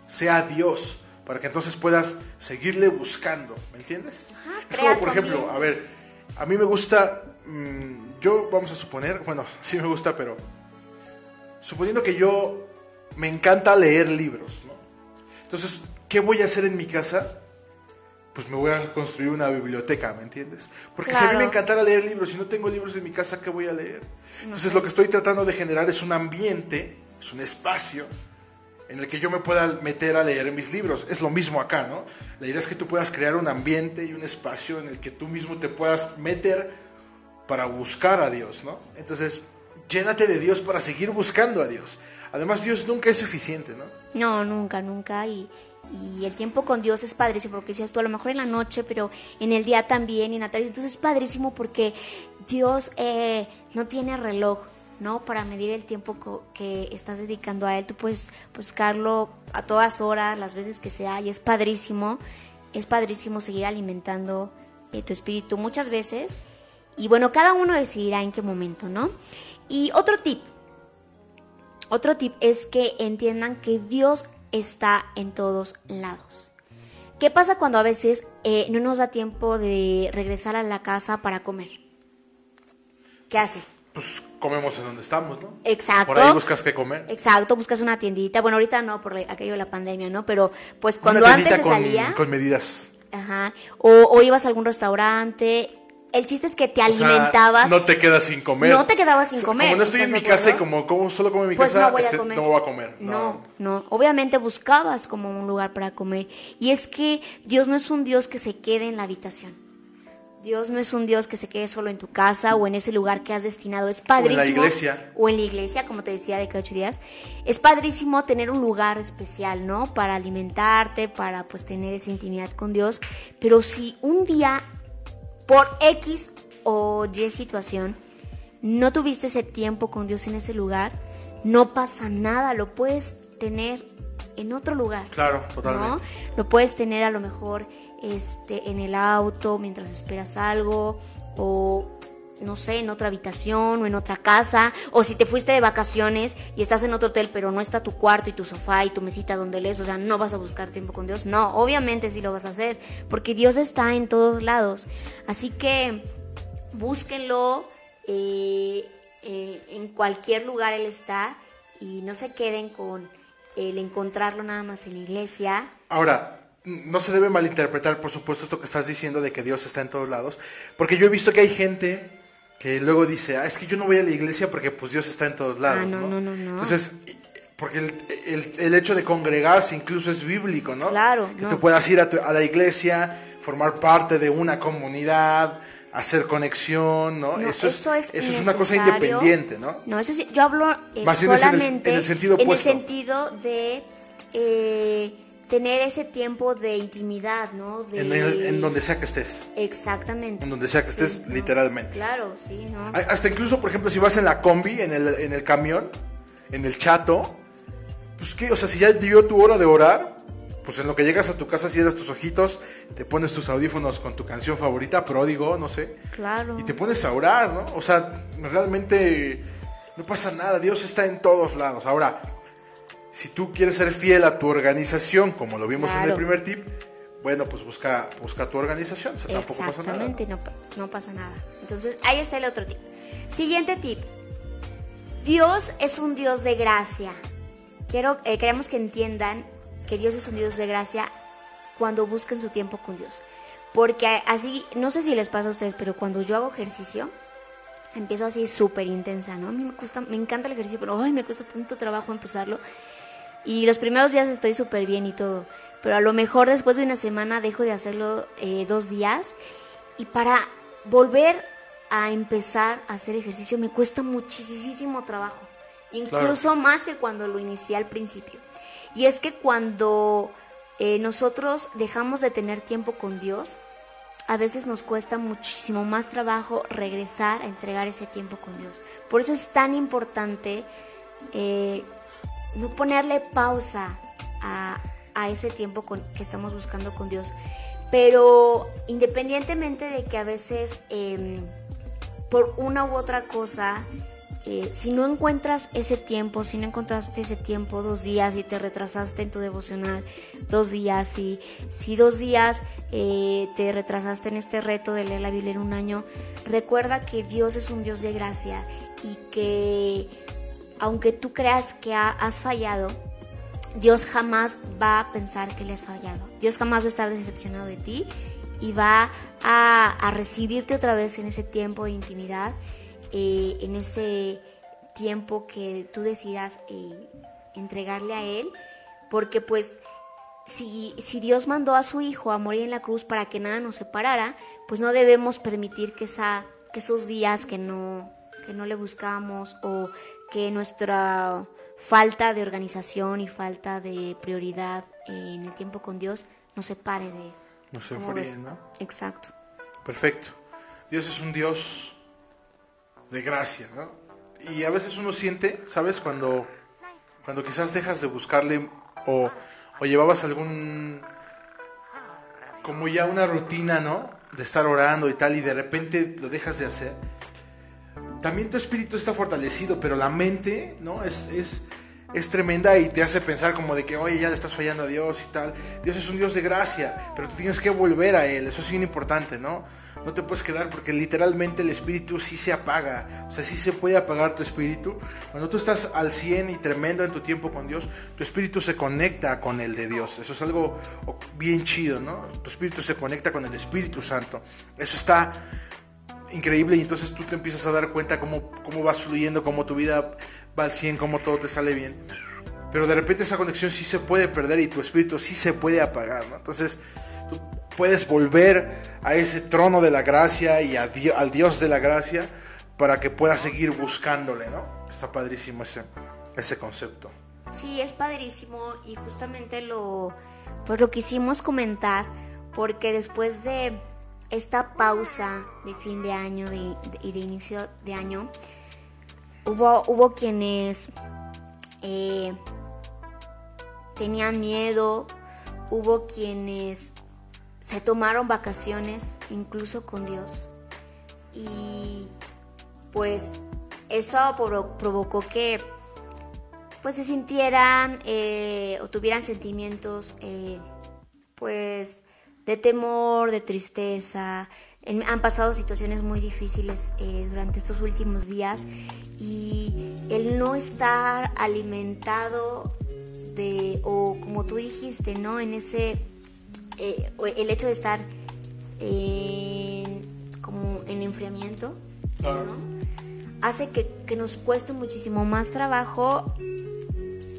sea Dios, para que entonces puedas seguirle buscando, ¿me entiendes? es como, por ejemplo, a ver, a mí me gusta, mm, yo vamos a suponer, bueno, sí me gusta, pero suponiendo que yo me encanta leer libros, ¿no? Entonces, ¿qué voy a hacer en mi casa? Pues me voy a construir una biblioteca, ¿me entiendes? Porque si a mí Claro. me encantara leer libros, si no tengo libros en mi casa, ¿qué voy a leer? Entonces, lo que estoy tratando de generar es un ambiente, es un espacio en el que yo me pueda meter a leer mis libros. Es lo mismo acá, ¿no? La idea es que tú puedas crear un ambiente y un espacio en el que tú mismo te puedas meter para buscar a Dios, ¿no? Entonces, llénate de Dios para seguir buscando a Dios. Además, Dios nunca es suficiente, ¿no? No, nunca, nunca. Y, y el tiempo con Dios es padrísimo, porque decías tú, a lo mejor en la noche, pero en el día también, y en la tarde. Entonces es padrísimo porque Dios eh, no tiene reloj, ¿no? Para medir el tiempo que estás dedicando a Él. Tú puedes buscarlo a todas horas, las veces que sea, y es padrísimo. Es padrísimo seguir alimentando eh, tu espíritu muchas veces. Y bueno, cada uno decidirá en qué momento, ¿no? Y otro tip, otro tip es que entiendan que Dios está en todos lados. ¿Qué pasa cuando a veces eh, no nos da tiempo de regresar a la casa para comer? ¿Qué haces? Pues comemos en donde estamos, ¿no? Exacto. Por ahí buscas qué comer. Exacto, buscas una tiendita. Bueno, ahorita no, por aquello de la pandemia, ¿no? Pero pues Una cuando antes se con, salía, con medidas. ajá, o, o ibas a algún restaurante, el chiste es que te O sea, alimentabas. no te quedas sin comer. No te quedabas sin O sea, comer, Como no estoy en ¿estás mi casa y como, como solo como en mi pues casa, no voy este, a comer. no voy a comer. No, no. Obviamente buscabas como un lugar para comer. Y es que Dios no es un Dios que se quede en la habitación. Dios no es un Dios que se quede solo en tu casa o en ese lugar que has destinado. Es padrísimo. iglesia. O en la iglesia, como te decía, de cada ocho días. Es padrísimo tener un lugar especial, ¿no? Para alimentarte, para pues tener esa intimidad con Dios. Pero si un día, por X o Y situación, no tuviste ese tiempo con Dios en ese lugar, no pasa nada, lo puedes tener en otro lugar. Claro, totalmente. ¿no? Lo puedes tener a lo mejor este, en el auto mientras esperas algo o no sé, en otra habitación o en otra casa, o si te fuiste de vacaciones y estás en otro hotel, pero no está tu cuarto y tu sofá y tu mesita donde lees, o sea, no vas a buscar tiempo con Dios. No, obviamente sí lo vas a hacer, porque Dios está en todos lados. Así que búsquenlo, eh, eh, en cualquier lugar Él está y no se queden con el encontrarlo nada más en la iglesia. Ahora, no se debe malinterpretar, por supuesto, esto que estás diciendo de que Dios está en todos lados, porque yo he visto que hay gente que luego dice, ah, es que yo no voy a la iglesia porque pues Dios está en todos lados. Ah, no, no, no, no. Entonces, porque el, el- el hecho de congregarse incluso es bíblico, ¿no? Claro, Que no. tú puedas ir a, tu- a la iglesia, formar parte de una comunidad, hacer conexión, ¿no? No, eso, es, es eso es una cosa independiente, ¿no? No, eso sí, yo hablo eh, es en el- solamente en el sentido en el sentido de eh, tener ese tiempo de intimidad, ¿no? De... En, el- en donde sea que estés. Exactamente. En donde sea que Sí, estés, no. literalmente. Claro, sí, ¿no? Hasta incluso, por ejemplo, si vas en la combi, en el, en el camión, en el chato, pues qué, o sea, si ya dio tu hora de orar, pues en lo que llegas a tu casa, cierras tus ojitos, te pones tus audífonos con tu canción favorita, pródigo, no sé, Claro. y te pones a orar, ¿no? O sea, realmente no pasa nada, Dios está en todos lados. Ahora, si tú quieres ser fiel a tu organización, como lo vimos en el primer tip, bueno, pues busca, busca tu organización, o sea, tampoco pasa nada. Exactamente, no, no pasa nada. Entonces, ahí está el otro tip. Siguiente tip. Dios es un Dios de gracia. Quiero, eh, queremos que entiendan que Dios es un Dios de gracia cuando busquen su tiempo con Dios. Porque así, no sé si les pasa a ustedes, pero cuando yo hago ejercicio, empiezo así súper intensa, ¿no? A mí me, cuesta, me encanta el ejercicio, pero ay, me cuesta tanto trabajo empezarlo. Y los primeros días estoy súper bien y todo. Pero a lo mejor después de una semana dejo de hacerlo eh, dos días. Y para volver a empezar a hacer ejercicio me cuesta muchísimo trabajo. Incluso más que cuando lo inicié al principio. Y es que cuando eh, nosotros dejamos de tener tiempo con Dios, a veces nos cuesta muchísimo más trabajo regresar a entregar ese tiempo con Dios. Por eso es tan importante eh, no ponerle pausa a, a ese tiempo con- que estamos buscando con Dios. Pero independientemente de que a veces em, por una u otra cosa, eh, si no encuentras ese tiempo, si no encontraste ese tiempo dos días y te retrasaste en tu devocional dos días, y si dos días eh, te retrasaste en este reto de leer la Biblia en un año, recuerda que Dios es un Dios de gracia y que aunque tú creas que ha- has fallado, Dios jamás va a pensar que le has fallado. Dios jamás va a estar decepcionado de ti y va a, a recibirte otra vez en ese tiempo de intimidad, eh, en ese tiempo que tú decidas eh, entregarle a Él, porque pues si, si Dios mandó a su Hijo a morir en la cruz para que nada nos separara, pues no debemos permitir que, esa, que esos días que no, que no le buscamos o que nuestra falta de organización y falta de prioridad en el tiempo con Dios nos separe de Él. Nos. ¿no? Exacto. Perfecto. Dios es un Dios de gracia, ¿no? Y a veces uno siente, ¿sabes? Cuando, cuando quizás dejas de buscarle o, o llevabas algún, como ya una rutina, ¿no? De estar orando y tal, y de repente lo dejas de hacer. También tu espíritu está fortalecido, pero la mente, ¿no? Es, es, es tremenda y te hace pensar como de que, oye, ya le estás fallando a Dios y tal. Dios es un Dios de gracia, pero tú tienes que volver a Él, eso es bien importante, ¿no? No te puedes quedar porque literalmente el espíritu sí se apaga, o sea, sí se puede apagar tu espíritu. Cuando tú estás al 100 y tremendo en tu tiempo con Dios, tu espíritu se conecta con el de Dios. Eso es algo bien chido, ¿no? Tu espíritu se conecta con el Espíritu Santo. Eso está increíble y entonces tú te empiezas a dar cuenta cómo, cómo vas fluyendo, cómo tu vida va al 100, cómo todo te sale bien. Pero de repente esa conexión sí se puede perder y tu espíritu sí se puede apagar, ¿no? Entonces tú puedes volver a ese trono de la gracia y a al Dios de la gracia para que puedas seguir buscándole, ¿no? Está padrísimo ese, ese concepto. Sí, es padrísimo y justamente lo, pues lo quisimos comentar porque después de esta pausa de fin de año y de, inicio de año, hubo, hubo quienes eh, tenían miedo, hubo quienes se tomaron vacaciones incluso con Dios. Y pues eso provo- provocó que pues se sintieran eh, o tuvieran sentimientos eh, pues de temor, de tristeza. En- han pasado situaciones muy difíciles eh, durante estos últimos días y el no estar alimentado de, o como tú dijiste, ¿no? En ese, eh, el hecho de estar en- como en enfriamiento, ¿no? hace que, que nos cueste muchísimo más trabajo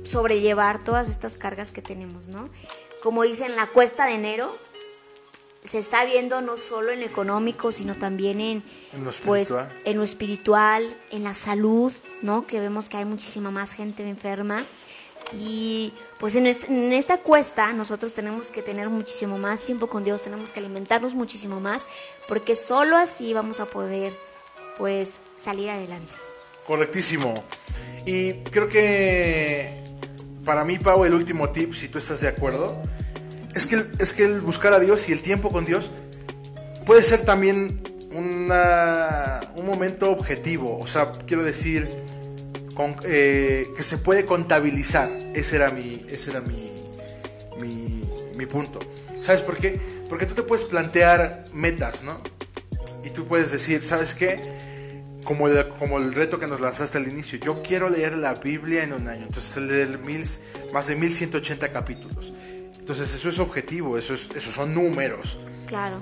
sobrellevar todas estas cargas que tenemos, ¿no? Como dicen, la cuesta de enero se está viendo no solo en lo económico, sino también en, En lo pues, en lo espiritual, en la salud, ¿no? Que vemos que hay muchísima más gente enferma. Y pues en esta, en esta cuesta nosotros tenemos que tener muchísimo más tiempo con Dios, tenemos que alimentarnos muchísimo más, porque solo así vamos a poder pues salir adelante. Correctísimo. Y creo que para mí, Pau, el último tip, si tú estás de acuerdo, es que, el- es que el buscar a Dios y el tiempo con Dios puede ser también una- un momento objetivo. O sea, quiero decir, eh, que se puede contabilizar. Ese era mi, ese era mi, mi, mi punto. ¿Sabes por qué? Porque tú te puedes plantear metas, ¿no? Y tú puedes decir, ¿sabes qué? Como el, como el reto que nos lanzaste al inicio, yo quiero leer la Biblia en un año, entonces leer mil, más de 1180 capítulos. Entonces eso es objetivo, eso, es, eso son números. Claro.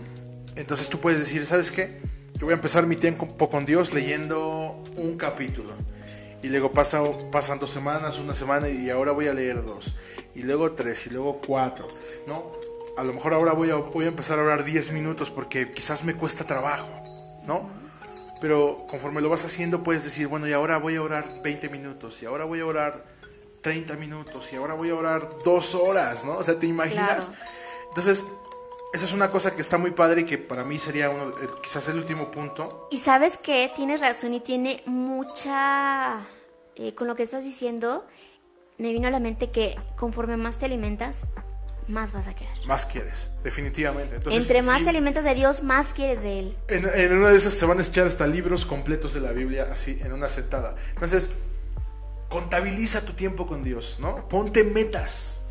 Entonces tú puedes decir, ¿sabes qué? Yo voy a empezar mi tiempo con Dios leyendo un capítulo. Y luego pasa, pasan dos semanas, una semana y ahora voy a leer dos. Y luego tres y luego cuatro. ¿No? A lo mejor ahora voy a, voy a empezar a orar 10 minutos porque quizás me cuesta trabajo. ¿No? Pero conforme lo vas haciendo puedes decir, bueno, y ahora voy a orar 20 minutos. Y ahora voy a orar 30 minutos. Y ahora voy a orar dos horas. ¿No? O sea, ¿te imaginas? Claro. Entonces, esa es una cosa que está muy padre y que para mí sería uno, eh, quizás el último punto. Y sabes que tienes razón y tiene mucha... eh, con lo que estás diciendo, me vino a la mente que conforme más te alimentas, más vas a querer. Más quieres, definitivamente. Entonces, Entre más sí, te alimentas de Dios, más quieres de Él. en, en una de esas se van a echar hasta libros completos de la Biblia, así, en una sentada. Entonces, contabiliza tu tiempo con Dios, ¿no? Ponte metas.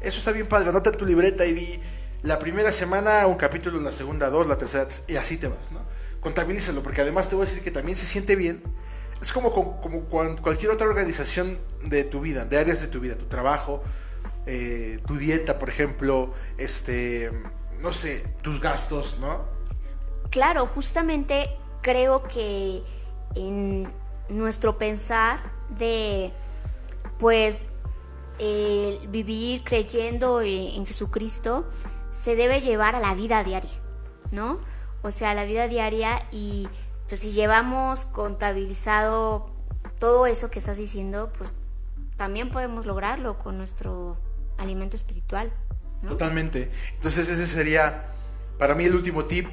Eso está bien padre. Anota tu libreta y di la primera semana un capítulo, la segunda dos, la tercera, y así te vas, ¿no? Contabilízalo, porque además te voy a decir que también se siente bien. Es como, como, cualquier otra organización de tu vida, de áreas de tu vida, tu trabajo, eh, tu dieta, por ejemplo, este, no sé, tus gastos, ¿no? Claro, justamente creo que en nuestro pensar de, pues, vivir creyendo en Jesucristo se debe llevar a la vida diaria, ¿no? O sea, a la vida diaria y pues si llevamos contabilizado todo eso que estás diciendo, pues también podemos lograrlo con nuestro alimento espiritual. Totalmente. Entonces ese sería para mí el último tip.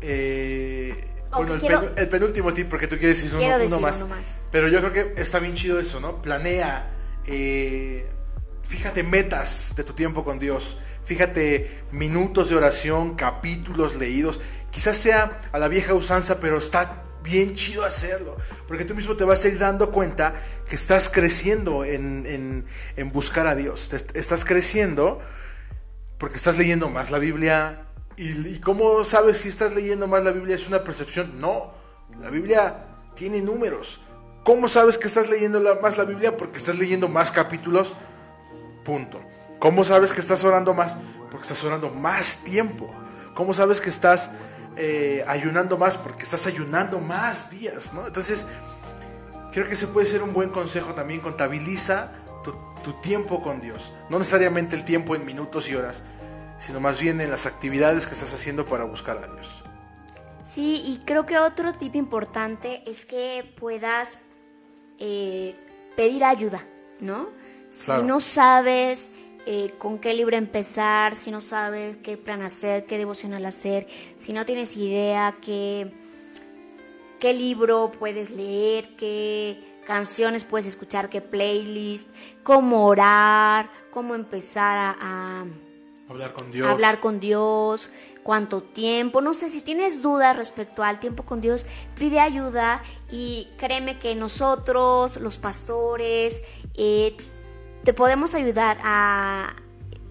Eh, bueno, el, penúltimo tip, porque tú quieres decir, uno, más. Pero yo creo que está bien chido eso, ¿no? Planea, eh, fíjate metas de tu tiempo con Dios, fíjate minutos de oración, capítulos leídos. Quizás sea a la vieja usanza, pero está bien chido hacerlo, porque tú mismo te vas a ir dando cuenta que estás creciendo en, buscar a Dios, estás creciendo porque estás leyendo más la Biblia. ¿Y, cómo sabes si estás leyendo más la Biblia? ¿Es una percepción? No, la Biblia tiene números. ¿Cómo sabes que estás leyendo más la Biblia? Porque estás leyendo más capítulos. Punto. ¿Cómo sabes que estás orando más? Porque estás orando más tiempo. ¿Cómo sabes que estás eh, ayunando más porque estás ayunando más días, ¿no? Entonces, creo que ese puede ser un buen consejo también. Contabiliza tu, tu tiempo con Dios. No necesariamente el tiempo en minutos y horas, sino más bien en las actividades que estás haciendo para buscar a Dios. Sí, y creo que otro tip importante es que puedas eh, pedir ayuda, ¿no? Si no sabes eh, con qué libro empezar, si no sabes qué plan hacer, qué devocional hacer, si no tienes idea qué, qué libro puedes leer, qué canciones puedes escuchar, qué playlist, cómo orar, cómo empezar a, hablar con Dios. hablar con Dios, cuánto tiempo, no sé, si tienes dudas respecto al tiempo con Dios, pide ayuda y créeme que nosotros, los pastores, eh, te podemos ayudar a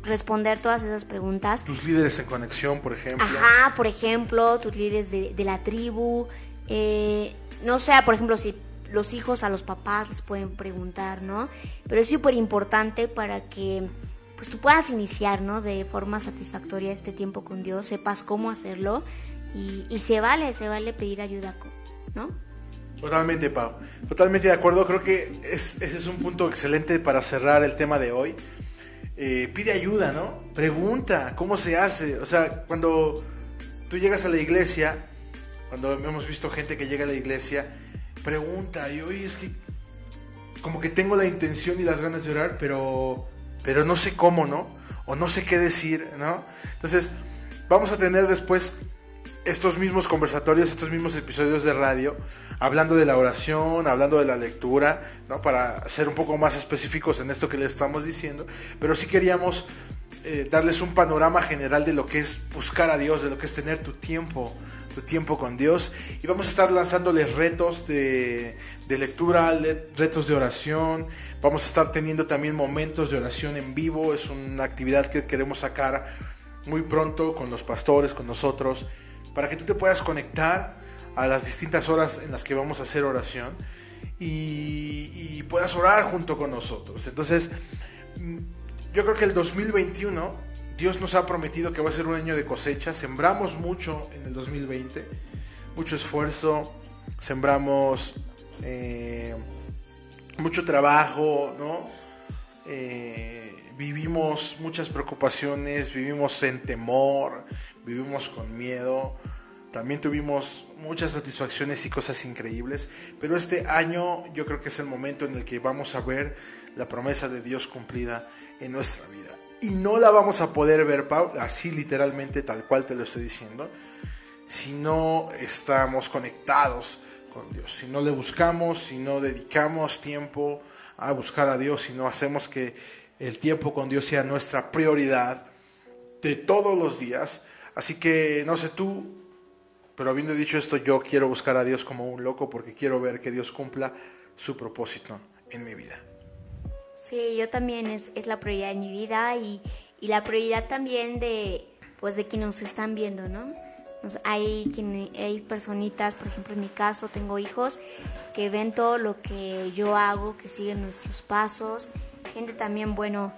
responder todas esas preguntas. Tus líderes en conexión, por ejemplo. Ajá, por ejemplo, tus líderes de, la tribu. Eh, no sé, por ejemplo, si los hijos a los papás les pueden preguntar, ¿no? Pero es súper importante para que pues tú puedas iniciar, ¿no? De forma satisfactoria este tiempo con Dios, sepas cómo hacerlo y, se vale, se vale pedir ayuda, ¿no? Totalmente, Pau. Totalmente de acuerdo. Creo que ese es un punto excelente para cerrar el tema de hoy. Eh, pide ayuda, ¿no? Pregunta, ¿cómo se hace? O sea, cuando tú llegas a la iglesia, cuando hemos visto gente que llega a la iglesia, pregunta, y oye, es que como que tengo la intención y las ganas de orar, pero, pero no sé cómo, ¿no? O no sé qué decir, ¿no? Entonces, vamos a tener después estos mismos conversatorios, estos mismos episodios de radio, hablando de la oración, hablando de la lectura, ¿no? para ser un poco más específicos en esto que les estamos diciendo, pero sí queríamos eh, darles un panorama general de lo que es buscar a Dios, de lo que es tener tu tiempo, tu tiempo con Dios, y vamos a estar lanzándoles retos de, de lectura, retos de oración, vamos a estar teniendo también momentos de oración en vivo, es una actividad que queremos sacar muy pronto con los pastores, con nosotros, para que tú te puedas conectar a las distintas horas en las que vamos a hacer oración y, puedas orar junto con nosotros. Entonces, mm, yo creo que el 2021, Dios nos ha prometido que va a ser un año de cosecha. Sembramos mucho en el 2020, mucho esfuerzo, sembramos eh, mucho trabajo, ¿no? Eh, vivimos muchas preocupaciones, vivimos en temor, vivimos con miedo, también tuvimos muchas satisfacciones y cosas increíbles, pero este año yo creo que es el momento en el que vamos a ver la promesa de Dios cumplida en nuestra vida. Y no la vamos a poder ver, Pau, así literalmente tal cual te lo estoy diciendo, si no estamos conectados con Dios, si no le buscamos, si no dedicamos tiempo a buscar a Dios, si no hacemos que el tiempo con Dios sea nuestra prioridad de todos los días. Así que no sé tú, pero habiendo dicho esto, yo quiero buscar a Dios como un loco porque quiero ver que Dios cumpla su propósito en mi vida. Sí, yo también es, la prioridad en mi vida y, la prioridad también de, pues, de quienes nos están viendo, ¿no? hay, quien, hay personitas, por ejemplo en mi caso tengo hijos que ven todo lo que yo hago, que siguen nuestros pasos gente también, bueno,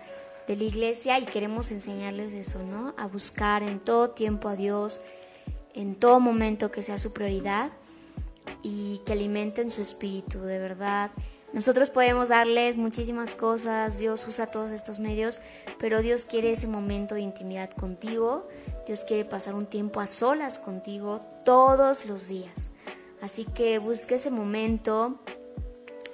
de la iglesia y queremos enseñarles eso, ¿no? A buscar en todo tiempo a Dios, en todo momento que sea su prioridad y que alimenten su espíritu, de verdad. Nosotros podemos darles muchísimas cosas, Dios usa todos estos medios, pero Dios quiere ese momento de intimidad contigo, Dios quiere pasar un tiempo a solas contigo todos los días. Así que busca ese momento,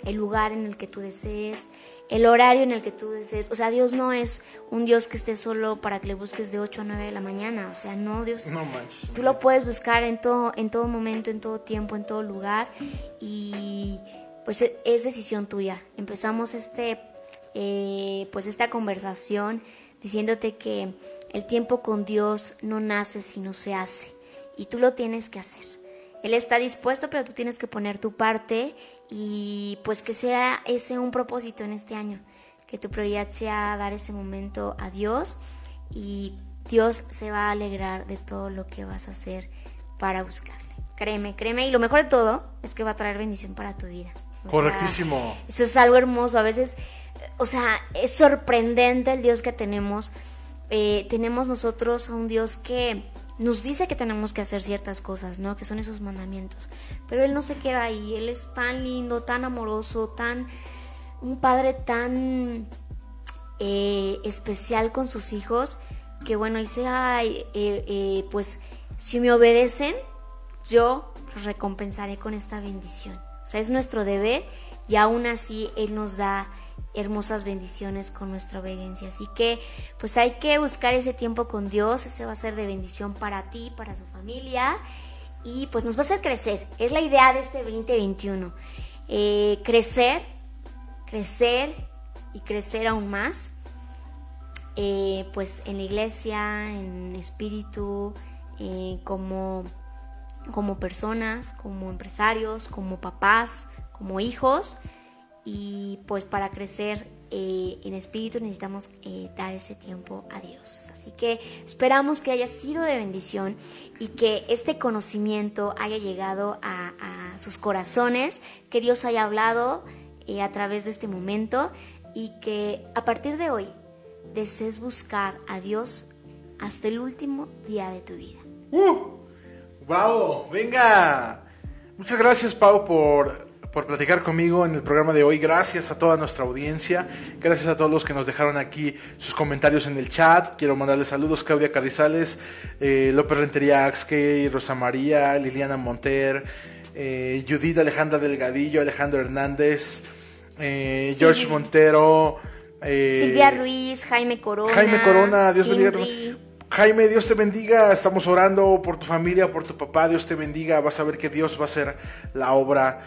el lugar en el que tú desees, el horario en el que tú desees. O sea, Dios no es un Dios que esté solo para que le busques de 8 a 9 de la mañana. O sea, no, Dios. No manches. Tú lo puedes buscar en todo, en todo momento, en todo tiempo, en todo lugar. Y pues e- es decisión tuya. Empezamos este, eh, pues esta conversación diciéndote que el tiempo con Dios no nace sino se hace. Y tú lo tienes que hacer. Él está dispuesto, pero tú tienes que poner tu parte y pues que sea ese un propósito en este año. Que tu prioridad sea dar ese momento a Dios y Dios se va a alegrar de todo lo que vas a hacer para buscarle. Créeme, créeme. Y lo mejor de todo es que va a traer bendición para tu vida. Sea, Correctísimo. eso es algo hermoso. A veces, o sea, es sorprendente el Dios que tenemos. Eh, tenemos nosotros a un Dios que nos dice que tenemos que hacer ciertas cosas, ¿no? Que son esos mandamientos. Pero Él no se queda ahí. Él es tan lindo, tan amoroso, tan... Un padre tan eh, especial con sus hijos que bueno, dice, ay, eh, pues si me obedecen, yo los recompensaré con esta bendición. O sea, es nuestro deber y aún así Él nos da hermosas bendiciones con nuestra obediencia. Así que pues hay que buscar ese tiempo con Dios, ese va a ser de bendición para ti, para su familia y pues nos va a hacer crecer. Es la idea de este 2021. Eh, crecer, crecer y crecer aún más. Eh, pues en la iglesia, en espíritu, eh, como, como personas, como empresarios, como papás, como hijos. Y pues para crecer eh, en espíritu necesitamos eh, dar ese tiempo a Dios. Así que esperamos que haya sido de bendición y que este conocimiento haya llegado a, sus corazones, que Dios haya hablado eh, a través de este momento y que a partir de hoy desees buscar a Dios hasta el último día de tu vida. ¡Uh! ¡Bravo! ¡Venga! Muchas gracias, Pau, por, por platicar conmigo en el programa de hoy. Gracias a toda nuestra audiencia. Gracias a todos los que nos dejaron aquí sus comentarios en el chat. Quiero mandarles saludos, Claudia Carrizales, eh, López Rentería Axkey, Rosa María, Liliana Monter, eh, Judith Alejandra Delgadillo, Alejandro Hernández, eh, George. Montero. eh, Silvia Ruiz, Jaime Corona. Jaime Corona, Dios bendiga. Jaime, Dios te bendiga. Estamos orando por tu familia, por tu papá. Dios te bendiga. Vas a ver que Dios va a hacer la obra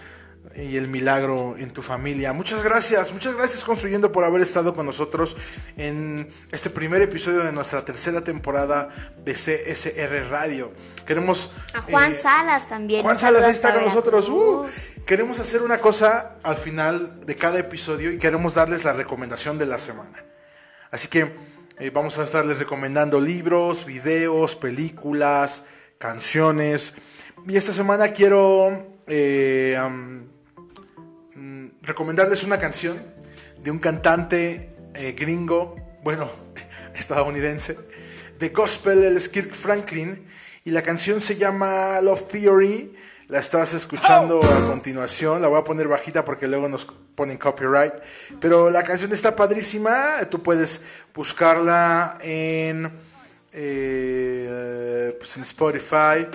y el milagro en tu familia. Muchas gracias, muchas gracias Construyendo por haber estado con nosotros en este primer episodio de nuestra tercera temporada de CSR Radio. Queremos A Juan eh, Salas también. Juan Salas ahí está con nosotros. Uh, queremos hacer una cosa al final de cada episodio y queremos darles la recomendación de la semana. Así que eh, vamos a estarles recomendando libros, videos, películas, canciones. Y esta semana quiero eh, mm, recomendarles una canción de un cantante eh, gringo, bueno, estadounidense, de gospel, él es Kirk Franklin, y la canción se llama Love Theory. La estás escuchando a continuación, la voy a poner bajita porque luego nos ponen copyright, pero la canción está padrísima, tú puedes buscarla en, eh, pues en Spotify,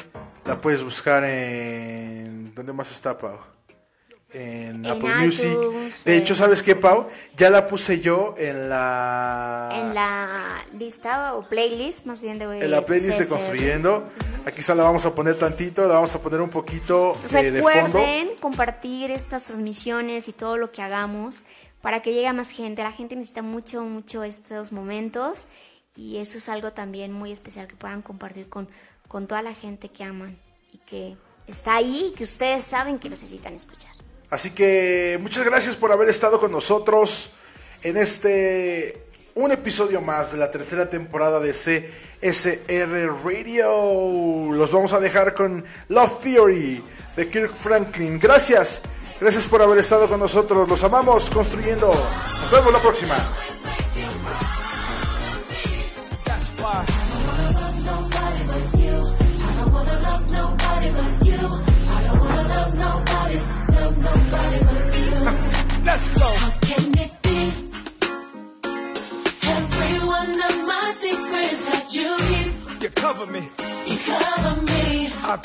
la puedes buscar en... ¿Dónde más está, Pau? En, En Apple iTunes, Music. De hecho, ¿sabes qué, Pau? Ya la puse yo en la... En la lista o playlist, más bien de en la playlist de. Construyendo. Aquí está, la vamos a poner tantito, la vamos a poner un poquito eh, de fondo. Recuerden compartir estas transmisiones y todo lo que hagamos para que llegue a más gente. La gente necesita mucho, mucho estos momentos y eso es algo también muy especial que puedan compartir con, con toda la gente que aman y que está ahí y que ustedes saben que necesitan escuchar. Así que muchas gracias por haber estado con nosotros en este un episodio más de la tercera temporada de CSR Radio. Los vamos a dejar con Love Theory de Kirk Franklin. Gracias, gracias por haber estado con nosotros. Los amamos construyendo. Nos vemos la próxima. Let's go. How Can it be? Every one of my secrets that you keep, You cover me. you cover me. I